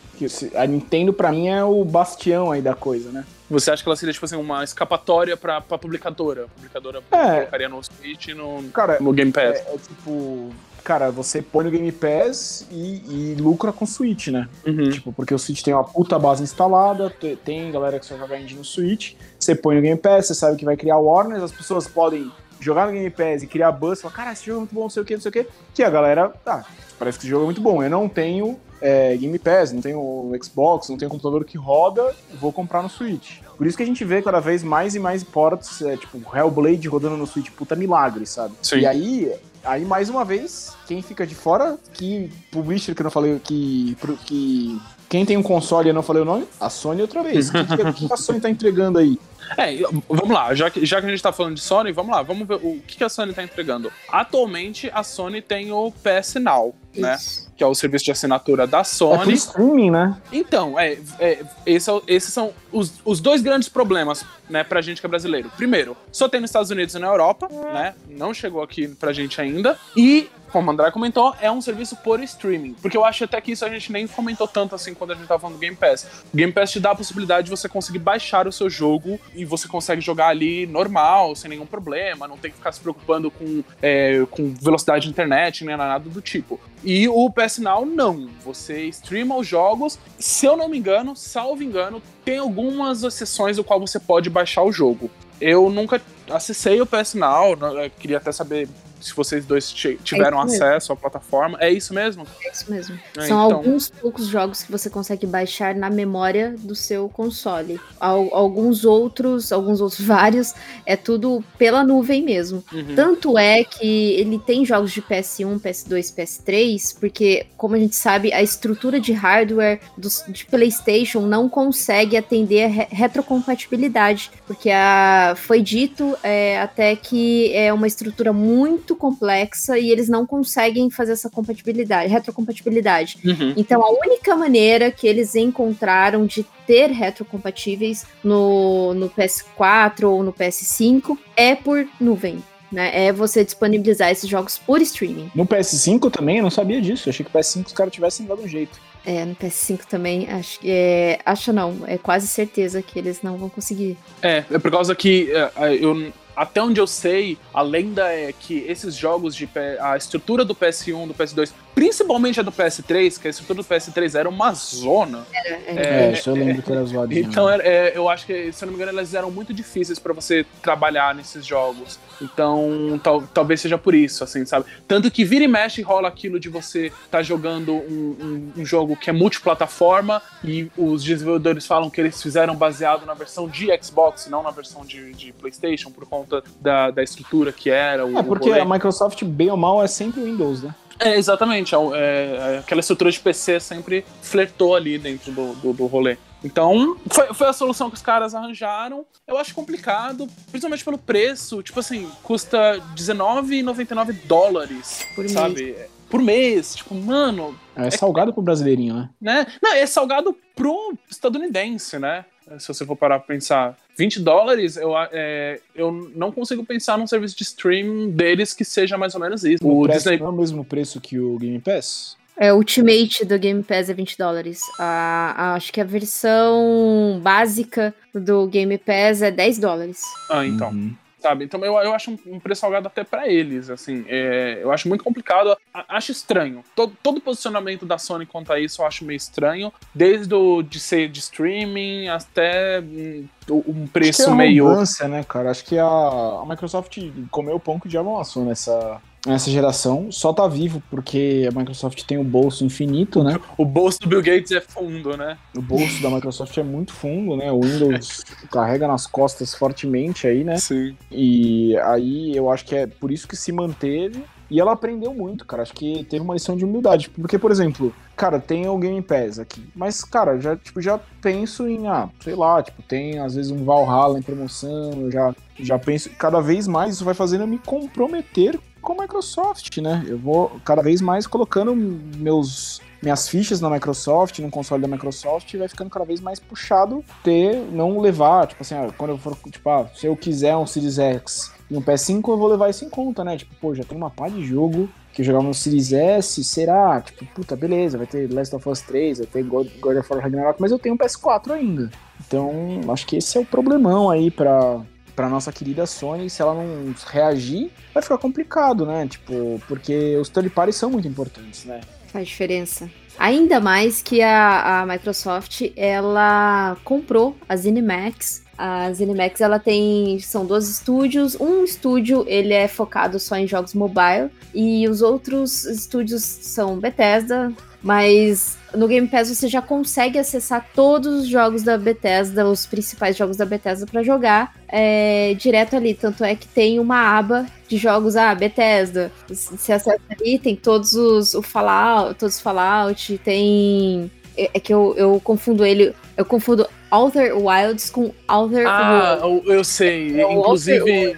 A Nintendo para mim é o bastião aí da coisa, né? Você acha que ela seria, tipo assim, uma escapatória pra, pra publicadora? A publicadora é. colocaria no Switch e no, Cara, no Game Pass. É, é tipo, cara, você põe no Game Pass e, e lucra com o Switch, né? Uhum. Tipo, porque o Switch tem uma puta base instalada, tem galera que só joga indie no Switch, você põe no Game Pass, você sabe que vai criar Warner, as pessoas podem jogar no Game Pass e criar buzz, falar, cara, esse jogo é muito bom, não sei o que, não sei o que, que a galera, tá, parece que esse jogo é muito bom, eu não tenho é, Game Pass, não tenho Xbox, não tenho computador que roda, vou comprar no Switch. Por isso que a gente vê cada vez mais e mais ports, é, tipo, Hellblade rodando no Switch, puta milagre, sabe? Sim. E aí, Aí, mais uma vez, quem fica de fora, que publisher que eu não falei, que, que quem tem um console e eu não falei o nome, a Sony outra vez. O que, que, a Sony tá entregando aí? É, vamos lá, já que, já que a gente tá falando de Sony, vamos lá, vamos ver o que, que a Sony tá entregando. Atualmente, a Sony tem o PS Now, né? Isso. né? Que é o serviço de assinatura da Sony. É streaming, né? Então, é, é, esse é esses são os, os dois grandes problemas, né, pra gente que é brasileiro. Primeiro, só tem nos Estados Unidos e na Europa, né? Não chegou aqui pra gente ainda. E como o André comentou, é um serviço por streaming. Porque eu acho até que isso a gente nem comentou tanto assim quando a gente tava falando do Game Pass. O Game Pass te dá a possibilidade de você conseguir baixar o seu jogo e você consegue jogar ali normal, sem nenhum problema, não tem que ficar se preocupando com, é, com velocidade de internet, nem nada do tipo. E o PS Now, não. Você streama os jogos. Se eu não me engano, salvo engano, tem algumas exceções do qual você pode baixar o jogo. Eu nunca acessei o PS Now, queria até saber se vocês dois tiveram é acesso à plataforma. É isso mesmo? É isso mesmo. É, São então... alguns poucos jogos que você consegue baixar na memória do seu console. alguns outros, alguns outros vários, é tudo pela nuvem mesmo. Uhum. Tanto é que ele tem jogos de PS1, PS2, PS3, porque, como a gente sabe, a estrutura de hardware do, de PlayStation não consegue atender a re retrocompatibilidade, porque a, foi dito é, até que é uma estrutura muito complexa e eles não conseguem fazer essa compatibilidade, retrocompatibilidade. Uhum. Então a única maneira que eles encontraram de ter retrocompatíveis no, no PS4 ou no PS5 é por nuvem. Né, é você disponibilizar esses jogos por streaming. No PS5 também, eu não sabia disso. Eu achei que o PS5 os caras tivessem dado um jeito. É, no PS5 também, acho que. É, acho não, é quase certeza que eles não vão conseguir. É, é por causa que é, eu até onde eu sei, a lenda é que esses jogos de a estrutura do PS1, do PS2 principalmente a do PS3, que a estrutura do PS3 era uma zona. Era, era. É, isso eu lembro que era zoadinho. Então, é, é, eu acho que, se eu não me engano, elas eram muito difíceis pra você trabalhar nesses jogos. Então, tal- talvez seja por isso, assim, sabe? Tanto que vira e mexe rola aquilo de você tá jogando um, um- um jogo que é multiplataforma e os desenvolvedores falam que eles fizeram baseado na versão de Xbox e não na versão de, de PlayStation, por conta da, da estrutura que era. O, É porque rolê. a Microsoft, bem ou mal, é sempre Windows, né? É, exatamente. É, é, aquela estrutura de PC sempre flertou ali dentro do, do, do rolê. Então, foi, foi a solução que os caras arranjaram. Eu acho complicado, principalmente pelo preço. Tipo assim, custa R$19,99 dólares, Por sabe? Por mês. Tipo, mano, É salgado pro brasileirinho, né? né? Não, é salgado pro estadunidense, né? Se você for parar pra pensar. 20 dólares, eu, é, eu não consigo pensar num serviço de streaming deles que seja mais ou menos isso. O O Disney não é o mesmo preço que o Game Pass? É, o Ultimate do Game Pass é 20 dólares. A- a- acho que a versão básica do Game Pass é 10 dólares. Ah, então. Uhum. Sabe? Então eu, eu acho um, um preço salgado até pra eles, assim. É, eu acho muito complicado. A- acho estranho. Todo, todo o posicionamento da Sony quanto a isso eu acho meio estranho. Desde o de ser de streaming até hum, um Acho preço que é meio. né, cara? Acho que a, a Microsoft comeu o pão que o diabo amassou nessa, nessa geração. Só tá vivo porque a Microsoft tem o bolso infinito, né? O bolso do Bill Gates é fundo, né? O bolso da Microsoft é muito fundo, né? O Windows carrega nas costas fortemente aí, né? Sim. E aí eu acho que é por isso que se manteve. E ela aprendeu muito, cara. Acho que teve uma lição de humildade. Porque, por exemplo, cara, tem o Game Pass aqui. Mas, cara, já, tipo, já penso em, ah, sei lá, tipo, tem às vezes um Valhalla em promoção. Já, já penso. Cada vez mais isso vai fazendo eu me comprometer com a Microsoft, né? Eu vou cada vez mais colocando meus minhas fichas na Microsoft, no console da Microsoft, e vai ficando cada vez mais puxado ter, não levar, tipo assim, ah, quando eu for, tipo, ah, se eu quiser um Series X e um PS5, eu vou levar isso em conta, né? Tipo, pô, já tem uma pá de jogo que eu jogava no Series S, será? Tipo, puta, beleza, vai ter Last of Us 3, vai ter God, God of War Ragnarok, mas eu tenho um PS4 ainda. Então, acho que esse é o problemão aí pra, pra nossa querida Sony, se ela não reagir, vai ficar complicado, né? Tipo, porque os third parties são muito importantes, né? Faz diferença. Ainda mais que a, a Microsoft, ela comprou a ZeniMax. A ZeniMax, ela tem, são dois estúdios. Um estúdio, ele é focado só em jogos mobile. E os outros estúdios são Bethesda. Mas no Game Pass você já consegue acessar todos os jogos da Bethesda, os principais jogos da Bethesda para jogar é, direto ali. Tanto é que tem uma aba de jogos, ah, Bethesda. Você acessa ali, tem todos os o Fallout, todos os Fallout, tem. É é que eu, eu confundo ele, eu confundo Outer Wilds com Outer Ah, Worlds. eu, sei. É Inclusive,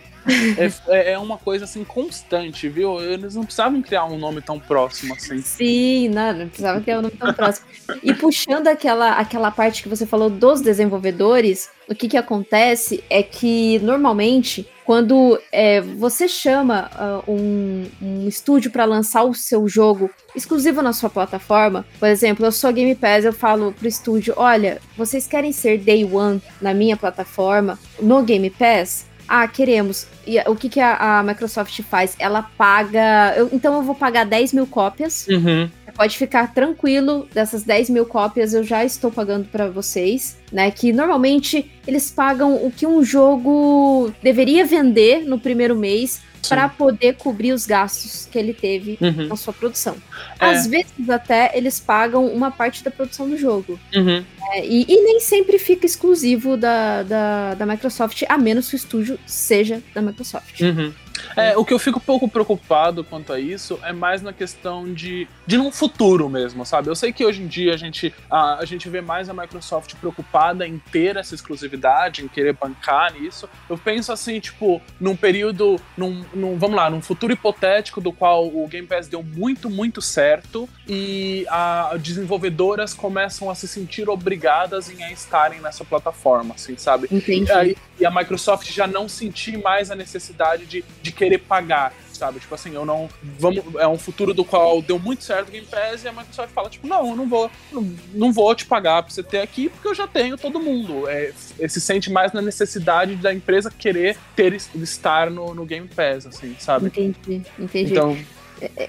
é, é uma coisa assim constante, viu? Eles não precisavam criar um nome tão próximo assim. Sim, não, não precisava que o nome tão próximo. E puxando aquela, aquela parte que você falou dos desenvolvedores, o que, que acontece é que normalmente quando é, você chama ah, um, um estúdio para lançar o seu jogo exclusivo na sua plataforma, por exemplo, eu sou Game Pass, eu falo pro estúdio, olha, vocês querem ser Day One na minha plataforma, no Game Pass? Ah, queremos. E o que, que a, a Microsoft faz? Ela paga. eu- então eu vou pagar 10 mil cópias. Uhum. Pode ficar tranquilo, dessas 10 mil cópias eu já estou pagando para vocês, né? Que normalmente eles pagam o que um jogo deveria vender no primeiro mês para poder cobrir os gastos que ele teve Uhum. na sua produção. É. Às vezes até eles pagam uma parte da produção do jogo. Uhum. É, e, e nem sempre fica exclusivo da, da, da Microsoft, a menos que o estúdio seja da Microsoft. Uhum. É, o que eu fico um pouco preocupado quanto a isso é mais na questão de, de num futuro mesmo, sabe? Eu sei que hoje em dia a gente, a, a gente vê mais a Microsoft preocupada em ter essa exclusividade, em querer bancar nisso. Eu penso assim, tipo, num período, num, num- vamos lá, num futuro hipotético do qual o Game Pass deu muito, muito certo e a desenvolvedoras começam a se sentir obrigadas em estarem nessa plataforma, assim, sabe? Entendi. E, aí- e a Microsoft já não sentir mais a necessidade de, de querer pagar, sabe? Tipo assim, eu não. Vamos, é um futuro do qual deu muito certo o Game Pass e a Microsoft fala, tipo, não, eu não vou, não, não vou te pagar pra você ter aqui, porque eu já tenho todo mundo. É, é, se sente mais na necessidade da empresa querer ter estar no, no Game Pass, assim, sabe? Entendi, entendi. Então,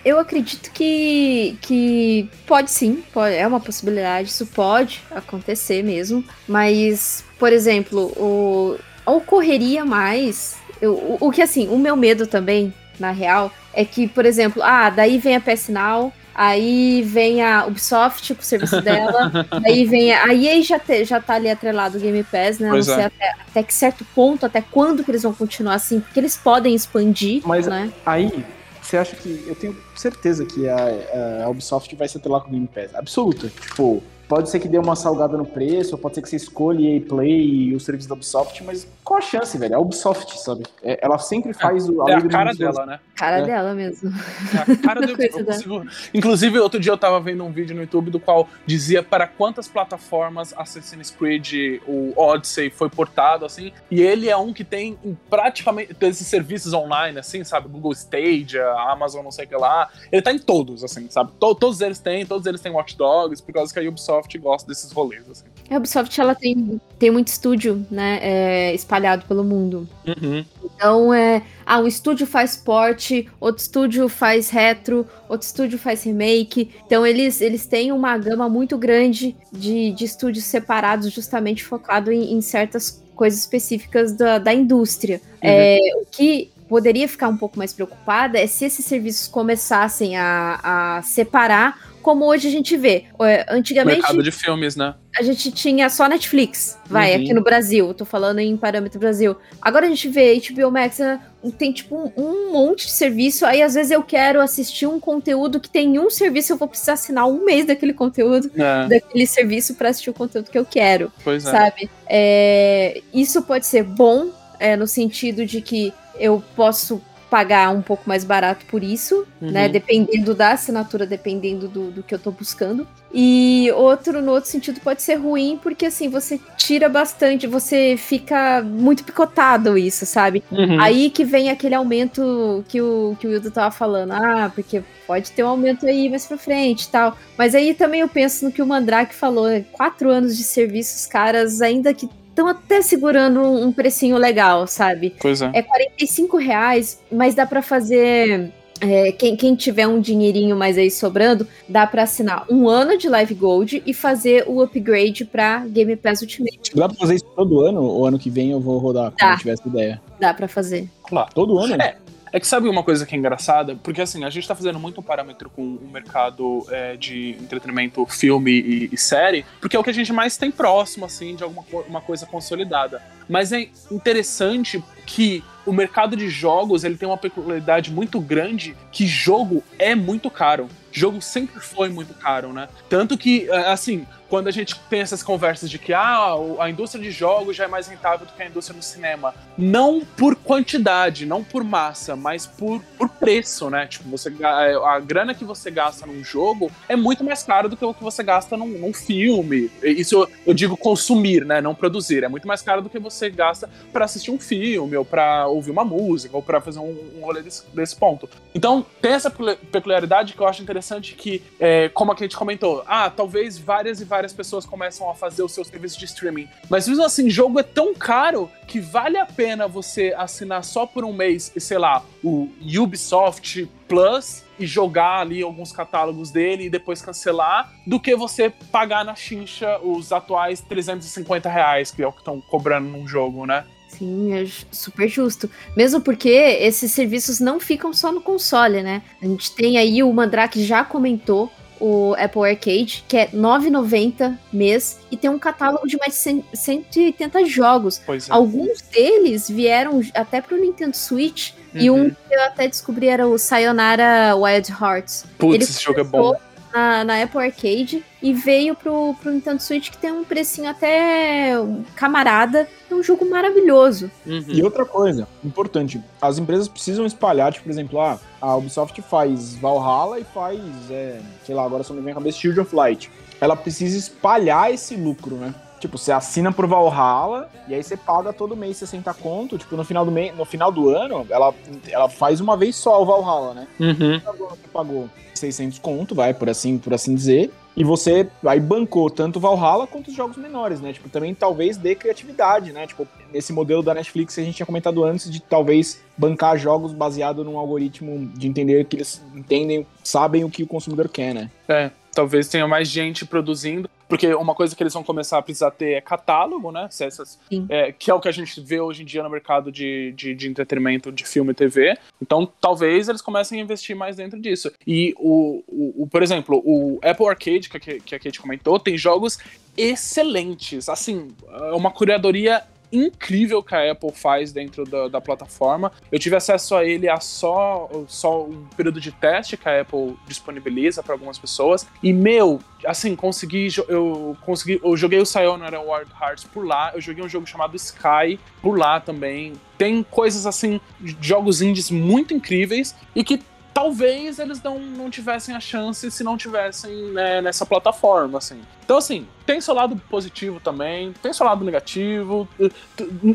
Eu acredito que, que pode sim, pode, é uma possibilidade, isso pode acontecer mesmo, mas, por exemplo, o, ocorreria mais. Eu, o, o que assim, o meu medo também, na real, é que, por exemplo, ah, daí vem a PS Now, Aí vem a Ubisoft com o serviço dela. aí vem a, a EA já, te, já tá ali atrelado o Game Pass, né? Pois não sei é. até, até que certo ponto, até quando que eles vão continuar assim, porque eles podem expandir. Mas né? aí, você acha que. Eu tenho certeza que a, a Ubisoft vai se atrelar com o Game Pass. Absoluta. Tipo, Pode ser que dê uma salgada no preço, pode ser que você escolha EA Play e o serviço da Ubisoft, mas qual a chance, velho? É a Ubisoft, sabe? É, ela sempre faz o. É a cara dela, né? Cara é. dela mesmo. É a cara do Ubisoft. Inclusive, outro dia eu tava vendo um vídeo no YouTube do qual dizia para quantas plataformas Assassin's Creed, o Odyssey, foi portado, assim. E ele é um que tem praticamente esses serviços online, assim, sabe? Google Stadia, Amazon, não sei o que lá. Ele tá em todos, assim, sabe? Todos eles têm, todos eles têm Watch Dogs, por causa que a Ubisoft Ubisoft gosta desses rolês. Assim. A Ubisoft ela tem, tem muito estúdio, né, é, espalhado pelo mundo. Uhum. Então é, ah, um estúdio faz porte, outro estúdio faz retro, outro estúdio faz remake. Então eles, eles têm uma gama muito grande de, de estúdios separados, justamente focado em, em certas coisas específicas da, da indústria. Uhum. É, o que poderia ficar um pouco mais preocupada é se esses serviços começassem a, a separar como hoje a gente vê. É, antigamente. Mercado de filmes, né? A gente tinha só Netflix, vai, uhum. aqui no Brasil. Tô falando em parâmetro Brasil. Agora a gente vê HBO Max, né, tem tipo um, um, monte de serviço. Aí às vezes eu quero assistir um conteúdo que tem um serviço, eu vou precisar assinar um mês daquele conteúdo, é. daquele serviço para assistir o conteúdo que eu quero. Pois é. Sabe? É, isso pode ser bom, é, no sentido de que eu posso pagar um pouco mais barato por isso, uhum. né? Dependendo da assinatura, dependendo do, do que eu tô buscando. E outro, no outro sentido, pode ser ruim, porque assim, você tira bastante, você fica muito picotado isso, sabe? Uhum. Aí que vem aquele aumento que o, que o Wildo tava falando, ah, porque pode ter um aumento aí mais pra frente e tal. Mas aí também eu penso no que o Mandrake falou, né? quatro anos de serviços, caras, ainda que estão até segurando um precinho legal, sabe? Pois é. É 45 reais, mas dá para fazer. É, quem, quem, tiver um dinheirinho mais aí sobrando, dá para assinar um ano de Live Gold e fazer o upgrade para Game Pass Ultimate. Dá pra fazer isso todo ano? Ou ano que vem eu vou rodar, quando eu tiver essa ideia? Dá pra fazer. Claro. Todo ano? É. É que sabe uma coisa que é engraçada? Porque assim, a gente tá fazendo muito parâmetro com o mercado é, de entretenimento, filme e, e, série, porque é o que a gente mais tem próximo, assim, de alguma uma coisa consolidada. Mas é interessante que o mercado de jogos ele tem uma peculiaridade muito grande que jogo é muito caro. Jogo sempre foi muito caro, né? Tanto que, é, assim, quando a gente tem essas conversas de que ah, a indústria de jogos já é mais rentável do que a indústria do cinema. Não por quantidade, não por massa, mas por, por preço, né? Tipo, você, a, a grana que você gasta num jogo é muito mais caro do que o que você gasta num, num filme. Isso eu, eu, digo consumir, né? Não produzir. É muito mais caro do que você gasta para assistir um filme, ou para ouvir uma música, ou para fazer um, um rolê desse, desse, ponto. Então, tem essa peculiaridade que eu acho interessante que, é, como a gente comentou, ah, talvez várias e várias várias pessoas começam a fazer os seus serviços de streaming. Mas mesmo assim, jogo é tão caro que vale a pena você assinar só por um mês, sei lá, o Ubisoft Plus e jogar ali alguns catálogos dele e depois cancelar, do que você pagar na chincha os atuais 350 reais, que é o que estão cobrando num jogo, né? Sim, é super justo. Mesmo porque esses serviços não ficam só no console, né? A gente tem aí, o Mandrake já comentou, o Apple Arcade, que é R$ 9,90 mês, e tem um catálogo de mais de 180 jogos. É. Alguns deles vieram até pro Nintendo Switch, uhum. e um que eu até descobri era o Sayonara Wild Hearts. Putz, esse jogo é bom na, na, Apple Arcade e veio pro, pro Nintendo Switch que tem um precinho até camarada. É um jogo maravilhoso. Uhum. E outra coisa, importante, as empresas precisam espalhar, tipo, por exemplo, ah, a Ubisoft faz Valhalla e faz, é, sei lá, agora só me vem a cabeça, Shield of Light. Ela precisa espalhar esse lucro, né? Tipo, você assina por Valhalla e aí você paga todo mês 60 conto. Tipo, no final do, mês, no final do ano, ela, ela faz uma vez só o Valhalla, né? Uhum. Você pagou 600 conto, vai, por assim, por assim dizer. E você aí bancou tanto Valhalla quanto os jogos menores, né? Tipo, também talvez dê criatividade, né? Tipo, nesse modelo da Netflix que a gente tinha comentado antes de talvez bancar jogos baseado num algoritmo de entender que eles entendem, sabem o que o consumidor quer, né? É, talvez tenha mais gente produzindo, porque uma coisa que eles vão começar a precisar ter é catálogo, né? Essas, é, que é o que a gente vê hoje em dia no mercado de, de, de, entretenimento de filme e TV. Então, talvez eles comecem a investir mais dentro disso. E, o, o, o por exemplo, o Apple Arcade, que, que a Kate comentou, tem jogos excelentes. Assim, é uma curadoria incrível que a Apple faz dentro da, da, plataforma. Eu tive acesso a ele a só, só um período de teste que a Apple disponibiliza para algumas pessoas. E, meu, assim, consegui. Eu consegui. Eu joguei o Sayonara Wild Hearts por lá. Eu joguei um jogo chamado Sky por lá também. Tem coisas assim, jogos indies muito incríveis e que talvez eles não, não tivessem a chance se não tivessem né, nessa plataforma, assim. Então, assim, tem seu lado positivo também, tem seu lado negativo.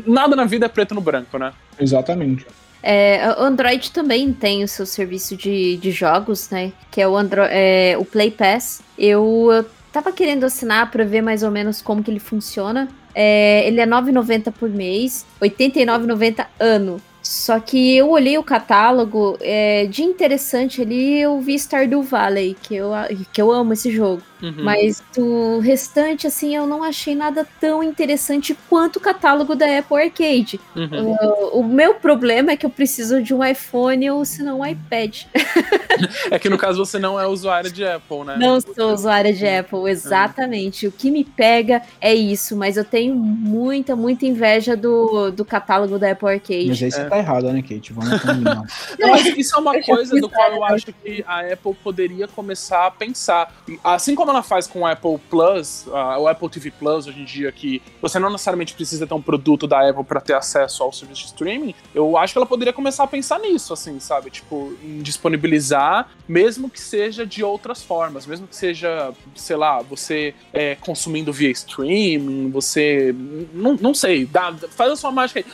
Nada na vida é preto no branco, né? Exatamente. É, o Android também tem o seu serviço de, de jogos, né? Que é o, Andro é, o Play Pass. Eu, eu tava querendo assinar para ver mais ou menos como que ele funciona. É, ele é 9,90 por mês, 89,90 ano. Só que eu olhei o catálogo, é, de interessante ali eu vi Stardew Valley, que eu, que eu amo esse jogo. Uhum. Mas do restante, assim, eu não achei nada tão interessante quanto o catálogo da Apple Arcade. Uhum. Uh, o meu problema é que eu preciso de um iPhone ou se não um iPad. é que no caso você não é usuária de Apple, né? Não sou usuária de Apple, exatamente. Uhum. O que me pega é isso, mas eu tenho muita, muita inveja do, do catálogo da Apple Arcade. Mas aí você é. tá errada, né, Kate? Vamos combinar. não, mas isso é uma coisa do qual eu acho que a Apple poderia começar a pensar. Assim como ela faz com o Apple Plus, uh, o Apple TV Plus hoje em dia, que você não necessariamente precisa ter um produto da Apple para ter acesso ao serviço de streaming, eu acho que ela poderia começar a pensar nisso, assim, sabe? Tipo, em disponibilizar, mesmo que seja de outras formas, mesmo que seja, sei lá, você é, consumindo via streaming, você. Não, não sei, dá, faz a sua mágica aí.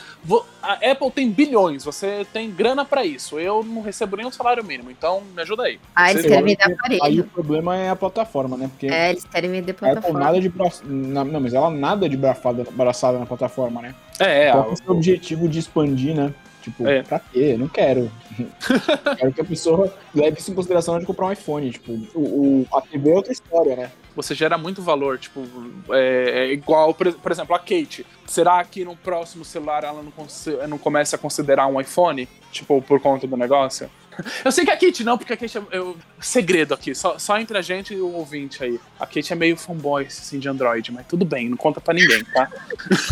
A Apple tem bilhões, você tem grana para isso. Eu não recebo nem um salário mínimo, então me ajuda aí. Ah, eles querem me dar aparelho. Aí o problema é a plataforma, né? Porque é, eles querem vender plataforma. Apple nada de bra... não, mas ela nada de braçada, braçada na plataforma, né? É, é. Qual é o objetivo de expandir, né? Tipo, é. pra quê? Eu não quero. quero que a pessoa leve isso em consideração de comprar um iPhone. Tipo, o, o, a TV é outra história, né? Você gera muito valor, tipo, é, é igual, por, por, exemplo, a Kate. Será que no próximo celular ela não, não começa a considerar um iPhone? Tipo, por conta do negócio? Eu sei que a Kate não, porque a Kate é. Eu, segredo aqui, só, só entre a gente e o ouvinte aí. A Kate é meio fanboy, assim, de Android, mas tudo bem, não conta para ninguém, tá?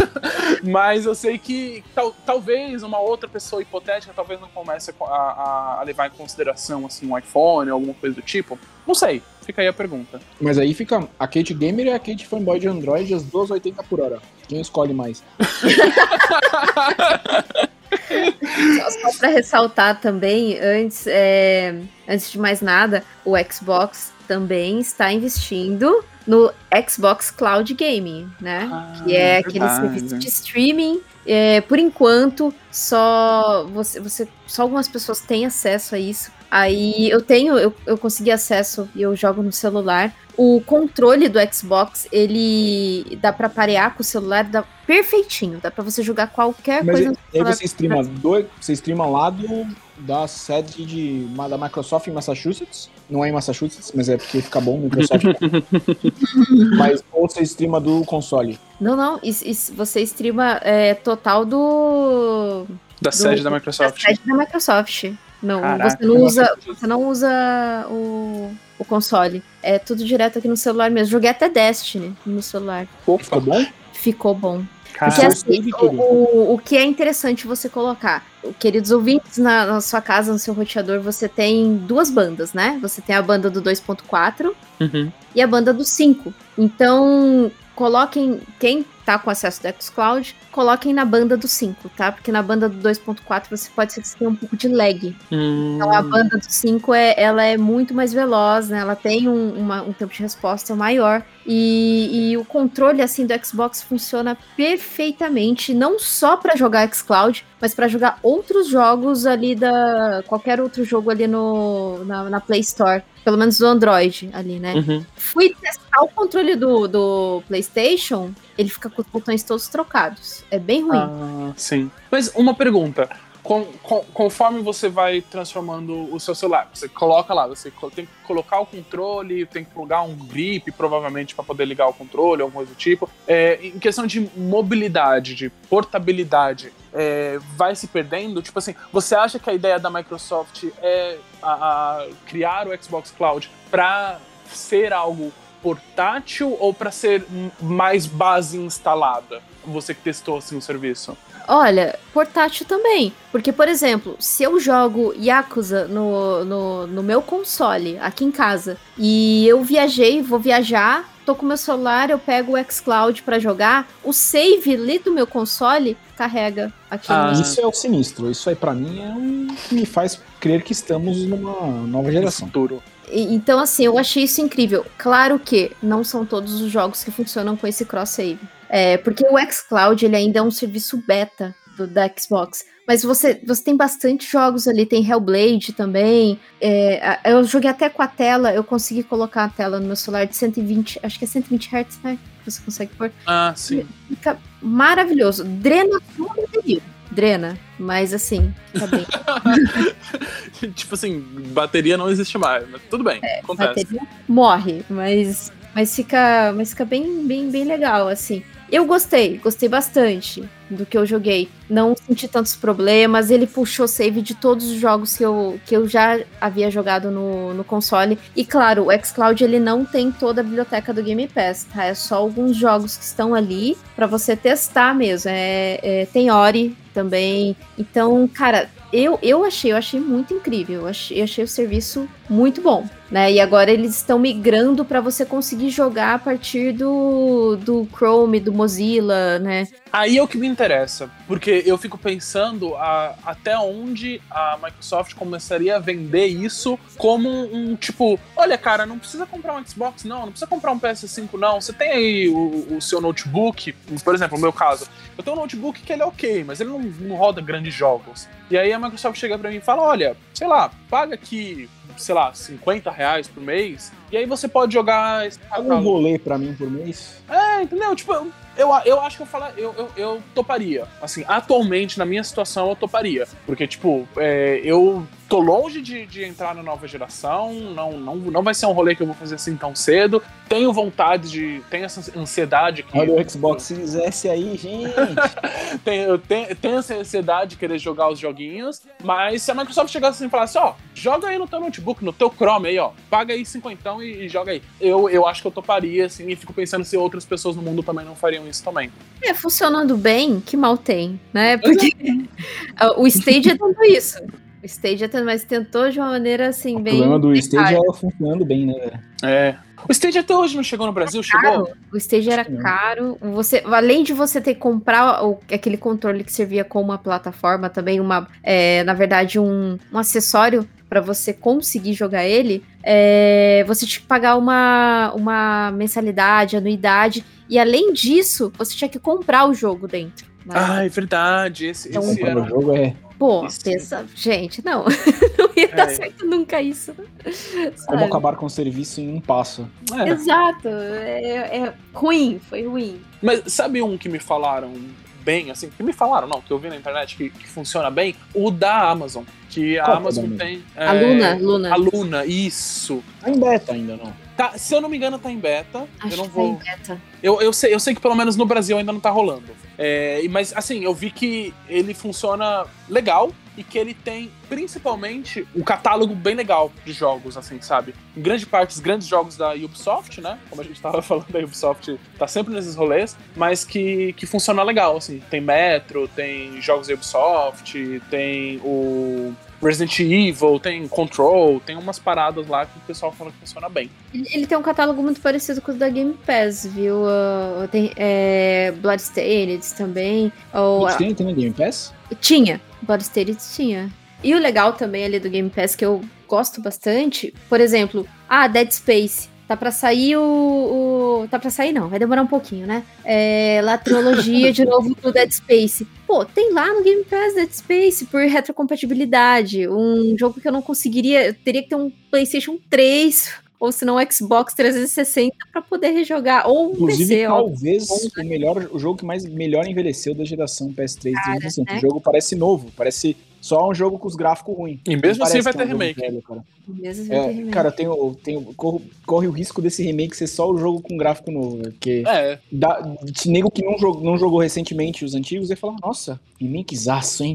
mas eu sei que tal, talvez uma outra pessoa hipotética talvez não comece a, a, a, levar em consideração, assim, um iPhone ou alguma coisa do tipo. Não sei, fica aí a pergunta. Mas aí fica a Kate Gamer e a Kate fanboy de Android, as duas 80 por hora. Quem escolhe mais? só, só para ressaltar também, antes, é, antes de mais nada, o Xbox também está investindo no Xbox Cloud Gaming, né? Ah, que é aquele serviço de streaming. É, por enquanto, só você, você, só algumas pessoas têm acesso a isso. Aí eu tenho, eu, eu consegui acesso e eu jogo no celular. O controle do Xbox, ele dá para parear com o celular, dá perfeitinho, dá para você jogar qualquer Mas coisa. E aí você streama, do, você streama lá do, da sede de, da Microsoft em Massachusetts. Não é em Massachusetts, mas é porque fica bom Microsoft. mas ou você streama do console? Não, não. Isso, isso, você streama é, total do. Da do, sede da Microsoft. Da sede da Microsoft. Não, Caraca, você não usa, você não usa o, o console. É tudo direto aqui no celular mesmo. Joguei até Destiny no celular. Pô, ficou bom? Ficou bom. Porque assim, o, o que é interessante você colocar, queridos ouvintes, na, na, sua casa, no seu roteador, você tem duas bandas, né? Você tem a banda do 2.4 uhum. e a banda do 5. Então, coloquem quem tá com acesso do xCloud, coloquem na banda do 5, tá? Porque na banda do 2.4 você pode ser que você tenha um pouco de lag. Hum. Então a banda do 5 é, ela é muito mais veloz, né? Ela tem um, uma, um tempo de resposta maior. E, e, o controle assim do Xbox funciona perfeitamente perfeitamente, não só para jogar xCloud, mas para jogar outros jogos ali da. qualquer outro jogo ali no, na, na Play Store. Pelo menos do Android ali, né? Uhum. Fui testar o controle do, do PlayStation, ele fica com os botões todos trocados. É bem ruim. Ah, sim. Mas uma pergunta. Com, com, conforme você vai transformando o seu celular, você coloca lá, você tem que colocar o controle, tem que plugar um grip, provavelmente, para poder ligar o controle, alguma coisa do tipo. É, em questão de mobilidade, de portabilidade, é, vai se perdendo? Tipo assim, você acha que a ideia da Microsoft é a, a criar o Xbox Cloud para ser algo portátil ou para ser mais base instalada? Você que testou assim o serviço? Olha, portátil também. Porque, por exemplo, se eu jogo Yakuza no, no, no meu console, aqui em casa, e eu viajei, vou viajar, tô com meu celular, eu pego o xCloud para jogar, o save ali do meu console carrega aqui. Ah, no... isso é o sinistro. Isso aí para mim é um que me faz crer que estamos numa nova geração. Futuro. Então, assim, eu achei isso incrível. Claro que não são todos os jogos que funcionam com esse cross-save. É, porque o xCloud ele ainda é um serviço beta do, da Xbox. Mas você, você tem bastante jogos ali, tem Hellblade também. É, eu joguei até com a tela, eu consegui colocar a tela no meu celular de 120, acho que é 120 Hz, né? Que você consegue pôr. Ah, sim. Fica maravilhoso. Drena tudo Drena, mas assim, tá bem. tipo assim, bateria não existe mais, mas tudo bem, é, acontece. Bateria morre, mas, mas fica, mas fica bem, bem, bem legal, assim. Eu gostei, gostei bastante do que eu joguei. Não senti tantos problemas. Ele puxou save de todos os jogos que eu, que eu já havia jogado no, no console. E claro, o xCloud ele não tem toda a biblioteca do Game Pass, tá? É só alguns jogos que estão ali para você testar mesmo. É, é, tem Ori também. Então, cara, eu, eu achei, eu achei muito incrível. Eu achei, eu achei o serviço muito bom né? E agora eles estão migrando para você conseguir jogar a partir do, do Chrome, do Mozilla, né? Aí é o que me interessa, porque eu fico pensando a, até onde a Microsoft começaria a vender isso como um, um, tipo, olha cara, não precisa comprar um Xbox não, não precisa comprar um PS5 não, você tem aí o, o seu notebook, por exemplo, no meu caso, eu tenho um notebook que ele é ok, mas ele não, não roda grandes jogos. E aí a Microsoft chega para mim e fala, olha, sei lá, paga aqui sei lá, 50 reais por mês. E aí você pode jogar. Paga um rolê pra mim por mês. É, entendeu? Tipo, eu, eu acho que eu, fala, eu, eu, eu toparia. Assim, atualmente, na minha situação, eu toparia. Porque, tipo, é, eu tô longe de, de entrar na nova geração, não, não, não vai ser um rolê que eu vou fazer assim tão cedo. Tenho vontade de. Tenho essa ansiedade que. Olha o Xbox Series S aí, gente! tenho, eu tenho, tenho essa ansiedade de querer jogar os joguinhos, mas se a Microsoft chegasse assim e falasse, ó, joga aí no teu notebook, no teu Chrome aí, ó, paga aí cinquentão e, e joga aí. Eu, eu acho que eu toparia, assim, e fico pensando se outras pessoas no mundo também não fariam isso também. É, funcionando bem, que mal tem, né? Porque o Stage é tudo isso. O Stage até mais tentou de uma maneira assim, o bem. O problema do Stage é funcionando bem, né? É. O Stage até hoje não chegou no Brasil, chegou? O Stage era caro. Você, além de você ter que comprar o, aquele controle que servia como uma plataforma, também uma, é, na verdade, um, um acessório para você conseguir jogar ele, é, você tinha que pagar uma, uma mensalidade, anuidade, e além disso, você tinha que comprar o jogo dentro. Né? Ah, é verdade. Esse, então, esse era... o jogo é Pô, pensa, gente, não, não ia dar é. certo nunca isso. Sabe? Como acabar com o serviço em um passo. É. Exato, é, é, ruim, foi ruim. Mas sabe um que me falaram bem, assim, que me falaram, não, que eu vi na internet que, que funciona bem? O da Amazon. Que a Qual Amazon tem. A Luna, Luna. A Luna, isso. Tá em beta ainda, não? Tá, se eu não me engano, tá em beta. Acho eu não que vou. Tá em beta. Eu, eu, sei, eu sei que pelo menos no Brasil ainda não tá rolando. É, mas assim, eu vi que ele funciona legal e que ele tem principalmente um catálogo bem legal de jogos, assim, sabe? Em grande parte, os grandes jogos da Ubisoft, né? Como a gente tava falando, a Ubisoft tá sempre nesses rolês, mas que, que funciona legal, assim. Tem Metro, tem jogos da Ubisoft, tem o Resident Evil, tem Control, tem umas paradas lá que o pessoal fala que funciona bem. Ele tem um catálogo muito parecido com o da Game Pass, viu? Uh, tem é, Bloodstained também. Ou, Bloodstained tem no Game Pass? Tinha. Bloodstained tinha. E o legal também ali do Game Pass que eu gosto bastante, por exemplo, ah, Dead Space. Tá pra sair o, o. Tá pra sair, não, vai demorar um pouquinho, né? É, lá a trilogia de novo do Dead Space. Pô, tem lá no Game Pass Dead Space por retrocompatibilidade. Um jogo que eu não conseguiria. Eu teria que ter um PlayStation 3 ou se não Xbox 360 para poder rejogar ou um Inclusive, PC, ó. talvez o melhor o jogo que mais melhor envelheceu da geração PS3 Cara, 360. né? O jogo parece novo, parece só um jogo com os gráficos ruins. E mesmo assim vai que é ter um remake. velho, cara. Mesmo ter É, remake. cara, tem o, tem o- corre, corre o risco desse remake ser só o jogo com gráfico novo, porque É, dá, se nego que não jogou, não jogou recentemente os antigos, ia falar, nossa, remakezaço, hein?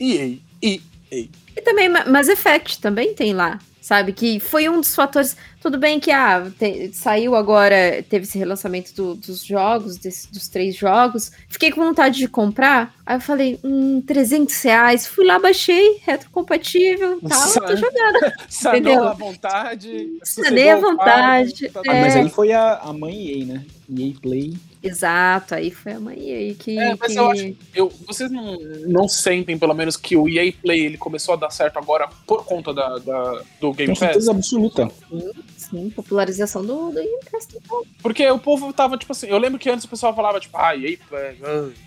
EA, e E também Ma- Mass Effect também tem lá, sabe? Que foi um dos fatores. Tudo bem que ah, te- saiu agora, teve esse relançamento do- dos jogos, desse- dos três jogos. Fiquei com vontade de comprar. Aí eu falei, hum, 300 reais. Fui lá, baixei, retrocompatível, tal, Nossa. tô jogando. sanou Entendeu? à vontade. Sanei à vontade, fardo, é. Ah, mas aí foi a, a mãe EA, né? EA Play. Exato, aí foi a mãe aí que. É, mas que- eu acho- Eu, vocês não, não sentem, pelo menos, que o EA Play ele começou a dar certo agora por conta da, da- do Game Com Pass? certeza absoluta. Sim, popularização do, do Game Pass. Porque o povo tava, tipo assim, eu lembro que antes o pessoal falava, tipo, ah, EA Play,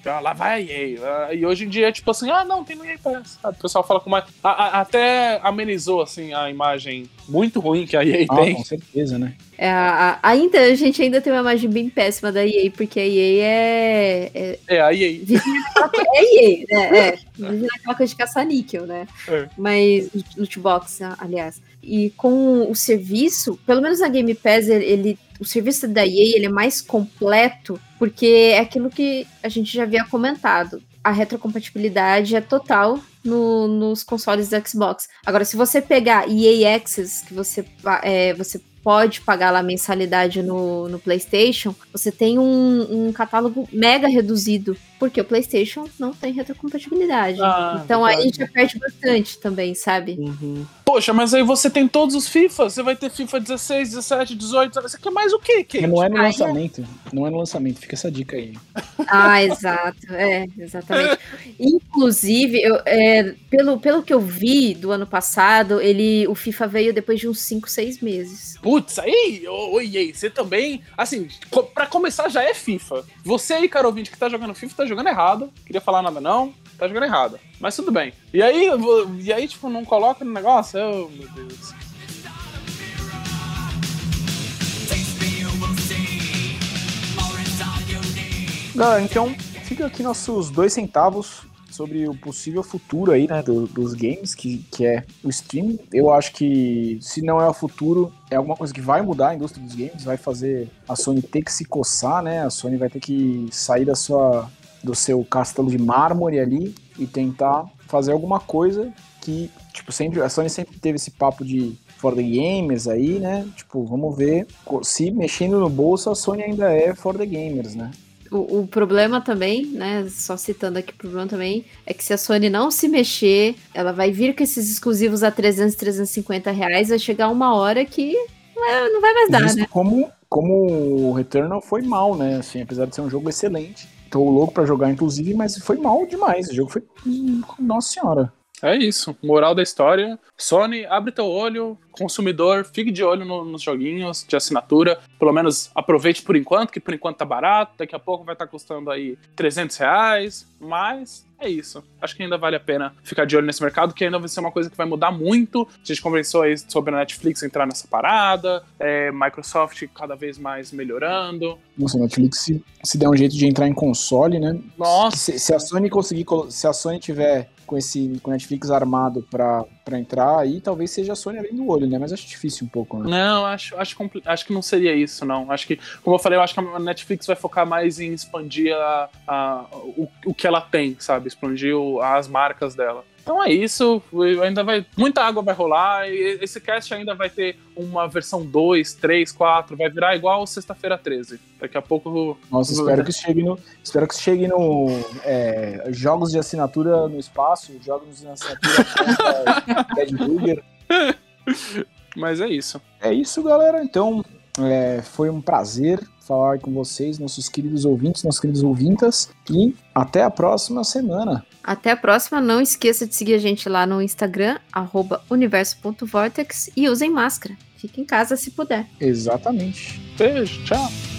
ah, lá vai a EA. ah, e hoje em dia é tipo assim, ah, não, tem no EA Pass. sabe? O pessoal fala com mais. a- a- até amenizou, assim, a imagem muito ruim que a EA Ah, tem. com certeza, né? É, a- a- ainda, a gente ainda tem uma imagem bem péssima da EA, porque a EA é, é, É, a EA. É EA, né? É. Vive naquela coisa de caça-níquel, né? É. Mas. Loot box, a- aliás. E com o serviço, pelo menos na Game Pass, ele. ele- o serviço da EA ele é mais completo, porque é aquilo que a gente já havia comentado. A retrocompatibilidade é total no- nos consoles do Xbox. Agora, se você pegar EA Access, que você, é, você pode pagar lá mensalidade no, no PlayStation, você tem um, um catálogo mega reduzido, porque o PlayStation não tem retrocompatibilidade. Ah, então aí verdade. já perde bastante também, sabe? Uhum. Poxa, mas aí você tem todos os FIFA. Você vai ter FIFA 16, 17, 18. Você quer mais o quê, Kate? Não é no Ah, é. lançamento. Não é no lançamento. Fica essa dica aí. Ah, exato, é, exatamente. Inclusive, eu, é, pelo, pelo que eu vi do ano passado, ele, o FIFA veio depois de uns 5, 6 meses. Putz, aí, ô, ô, EA, você também, assim, co- pra começar já é FIFA. Você aí, cara ouvinte, que tá jogando FIFA, tá jogando errado. Queria falar nada não, tá jogando errado. Mas tudo bem. E aí, eu e aí tipo, não coloca no negócio? Oh, meu Deus. Então fica aqui nossos dois centavos sobre o possível futuro aí, né, do- dos games, que, que é o stream. Eu acho que se não é o futuro, é alguma coisa que vai mudar a indústria dos games, vai fazer a Sony ter que se coçar, né? A Sony vai ter que sair da sua do seu castelo de mármore ali e tentar fazer alguma coisa que, tipo, sempre a Sony sempre teve esse papo de for the gamers aí, né? Tipo, vamos ver se mexendo no bolso a Sony ainda é for the gamers, né? O, o problema também, né, só citando aqui o problema também, é que se a Sony não se mexer, ela vai vir com esses exclusivos a 300, 350 reais, vai chegar uma hora que não vai, mais dar, né? como, como o Returnal foi mal, né? Assim, apesar de ser um jogo excelente. Tô louco pra jogar, inclusive, mas foi mal demais. O jogo foi. Nossa senhora. É isso. Moral da história. Sony, abre teu olho. Consumidor, fique de olho no- nos joguinhos de assinatura. Pelo menos aproveite por enquanto, que por enquanto tá barato. Daqui a pouco vai estar custando aí 300 reais. Mas é isso. Acho que ainda vale a pena ficar de olho nesse mercado, que ainda vai ser uma coisa que vai mudar muito. A gente conversou aí sobre a Netflix entrar nessa parada. é, Microsoft cada vez mais melhorando. Nossa, a Netflix se, se der um jeito de entrar em console, né? Nossa. Se, se a Sony conseguir. Se a Sony tiver com esse com Netflix armado pra, pra entrar aí, talvez seja a Sony além do olho, né? Mas acho difícil um pouco, né? Não, acho, acho, acho que não seria isso, não. Acho que, como eu falei, eu acho que a Netflix vai focar mais em expandir a, a- o, o que ela tem, sabe? Expandir o- as marcas dela. Então é isso, ainda vai. Muita água vai rolar, e esse cast ainda vai ter uma versão 2, 3, 4, vai virar igual sexta-feira 13. Daqui a pouco. Nossa, espero que chegue no. Espero que chegue no. é, jogos de assinatura no espaço, jogos de assinatura Bad Burger. Mas é isso. É isso, galera. Então, é, foi um prazer falar com vocês, nossos queridos ouvintes, nossos queridos ouvintas. E até a próxima semana. Até a próxima, não esqueça de seguir a gente lá no Instagram, arroba universo.vortex e usem máscara. Fica em casa se puder. Exatamente. Beijo, tchau.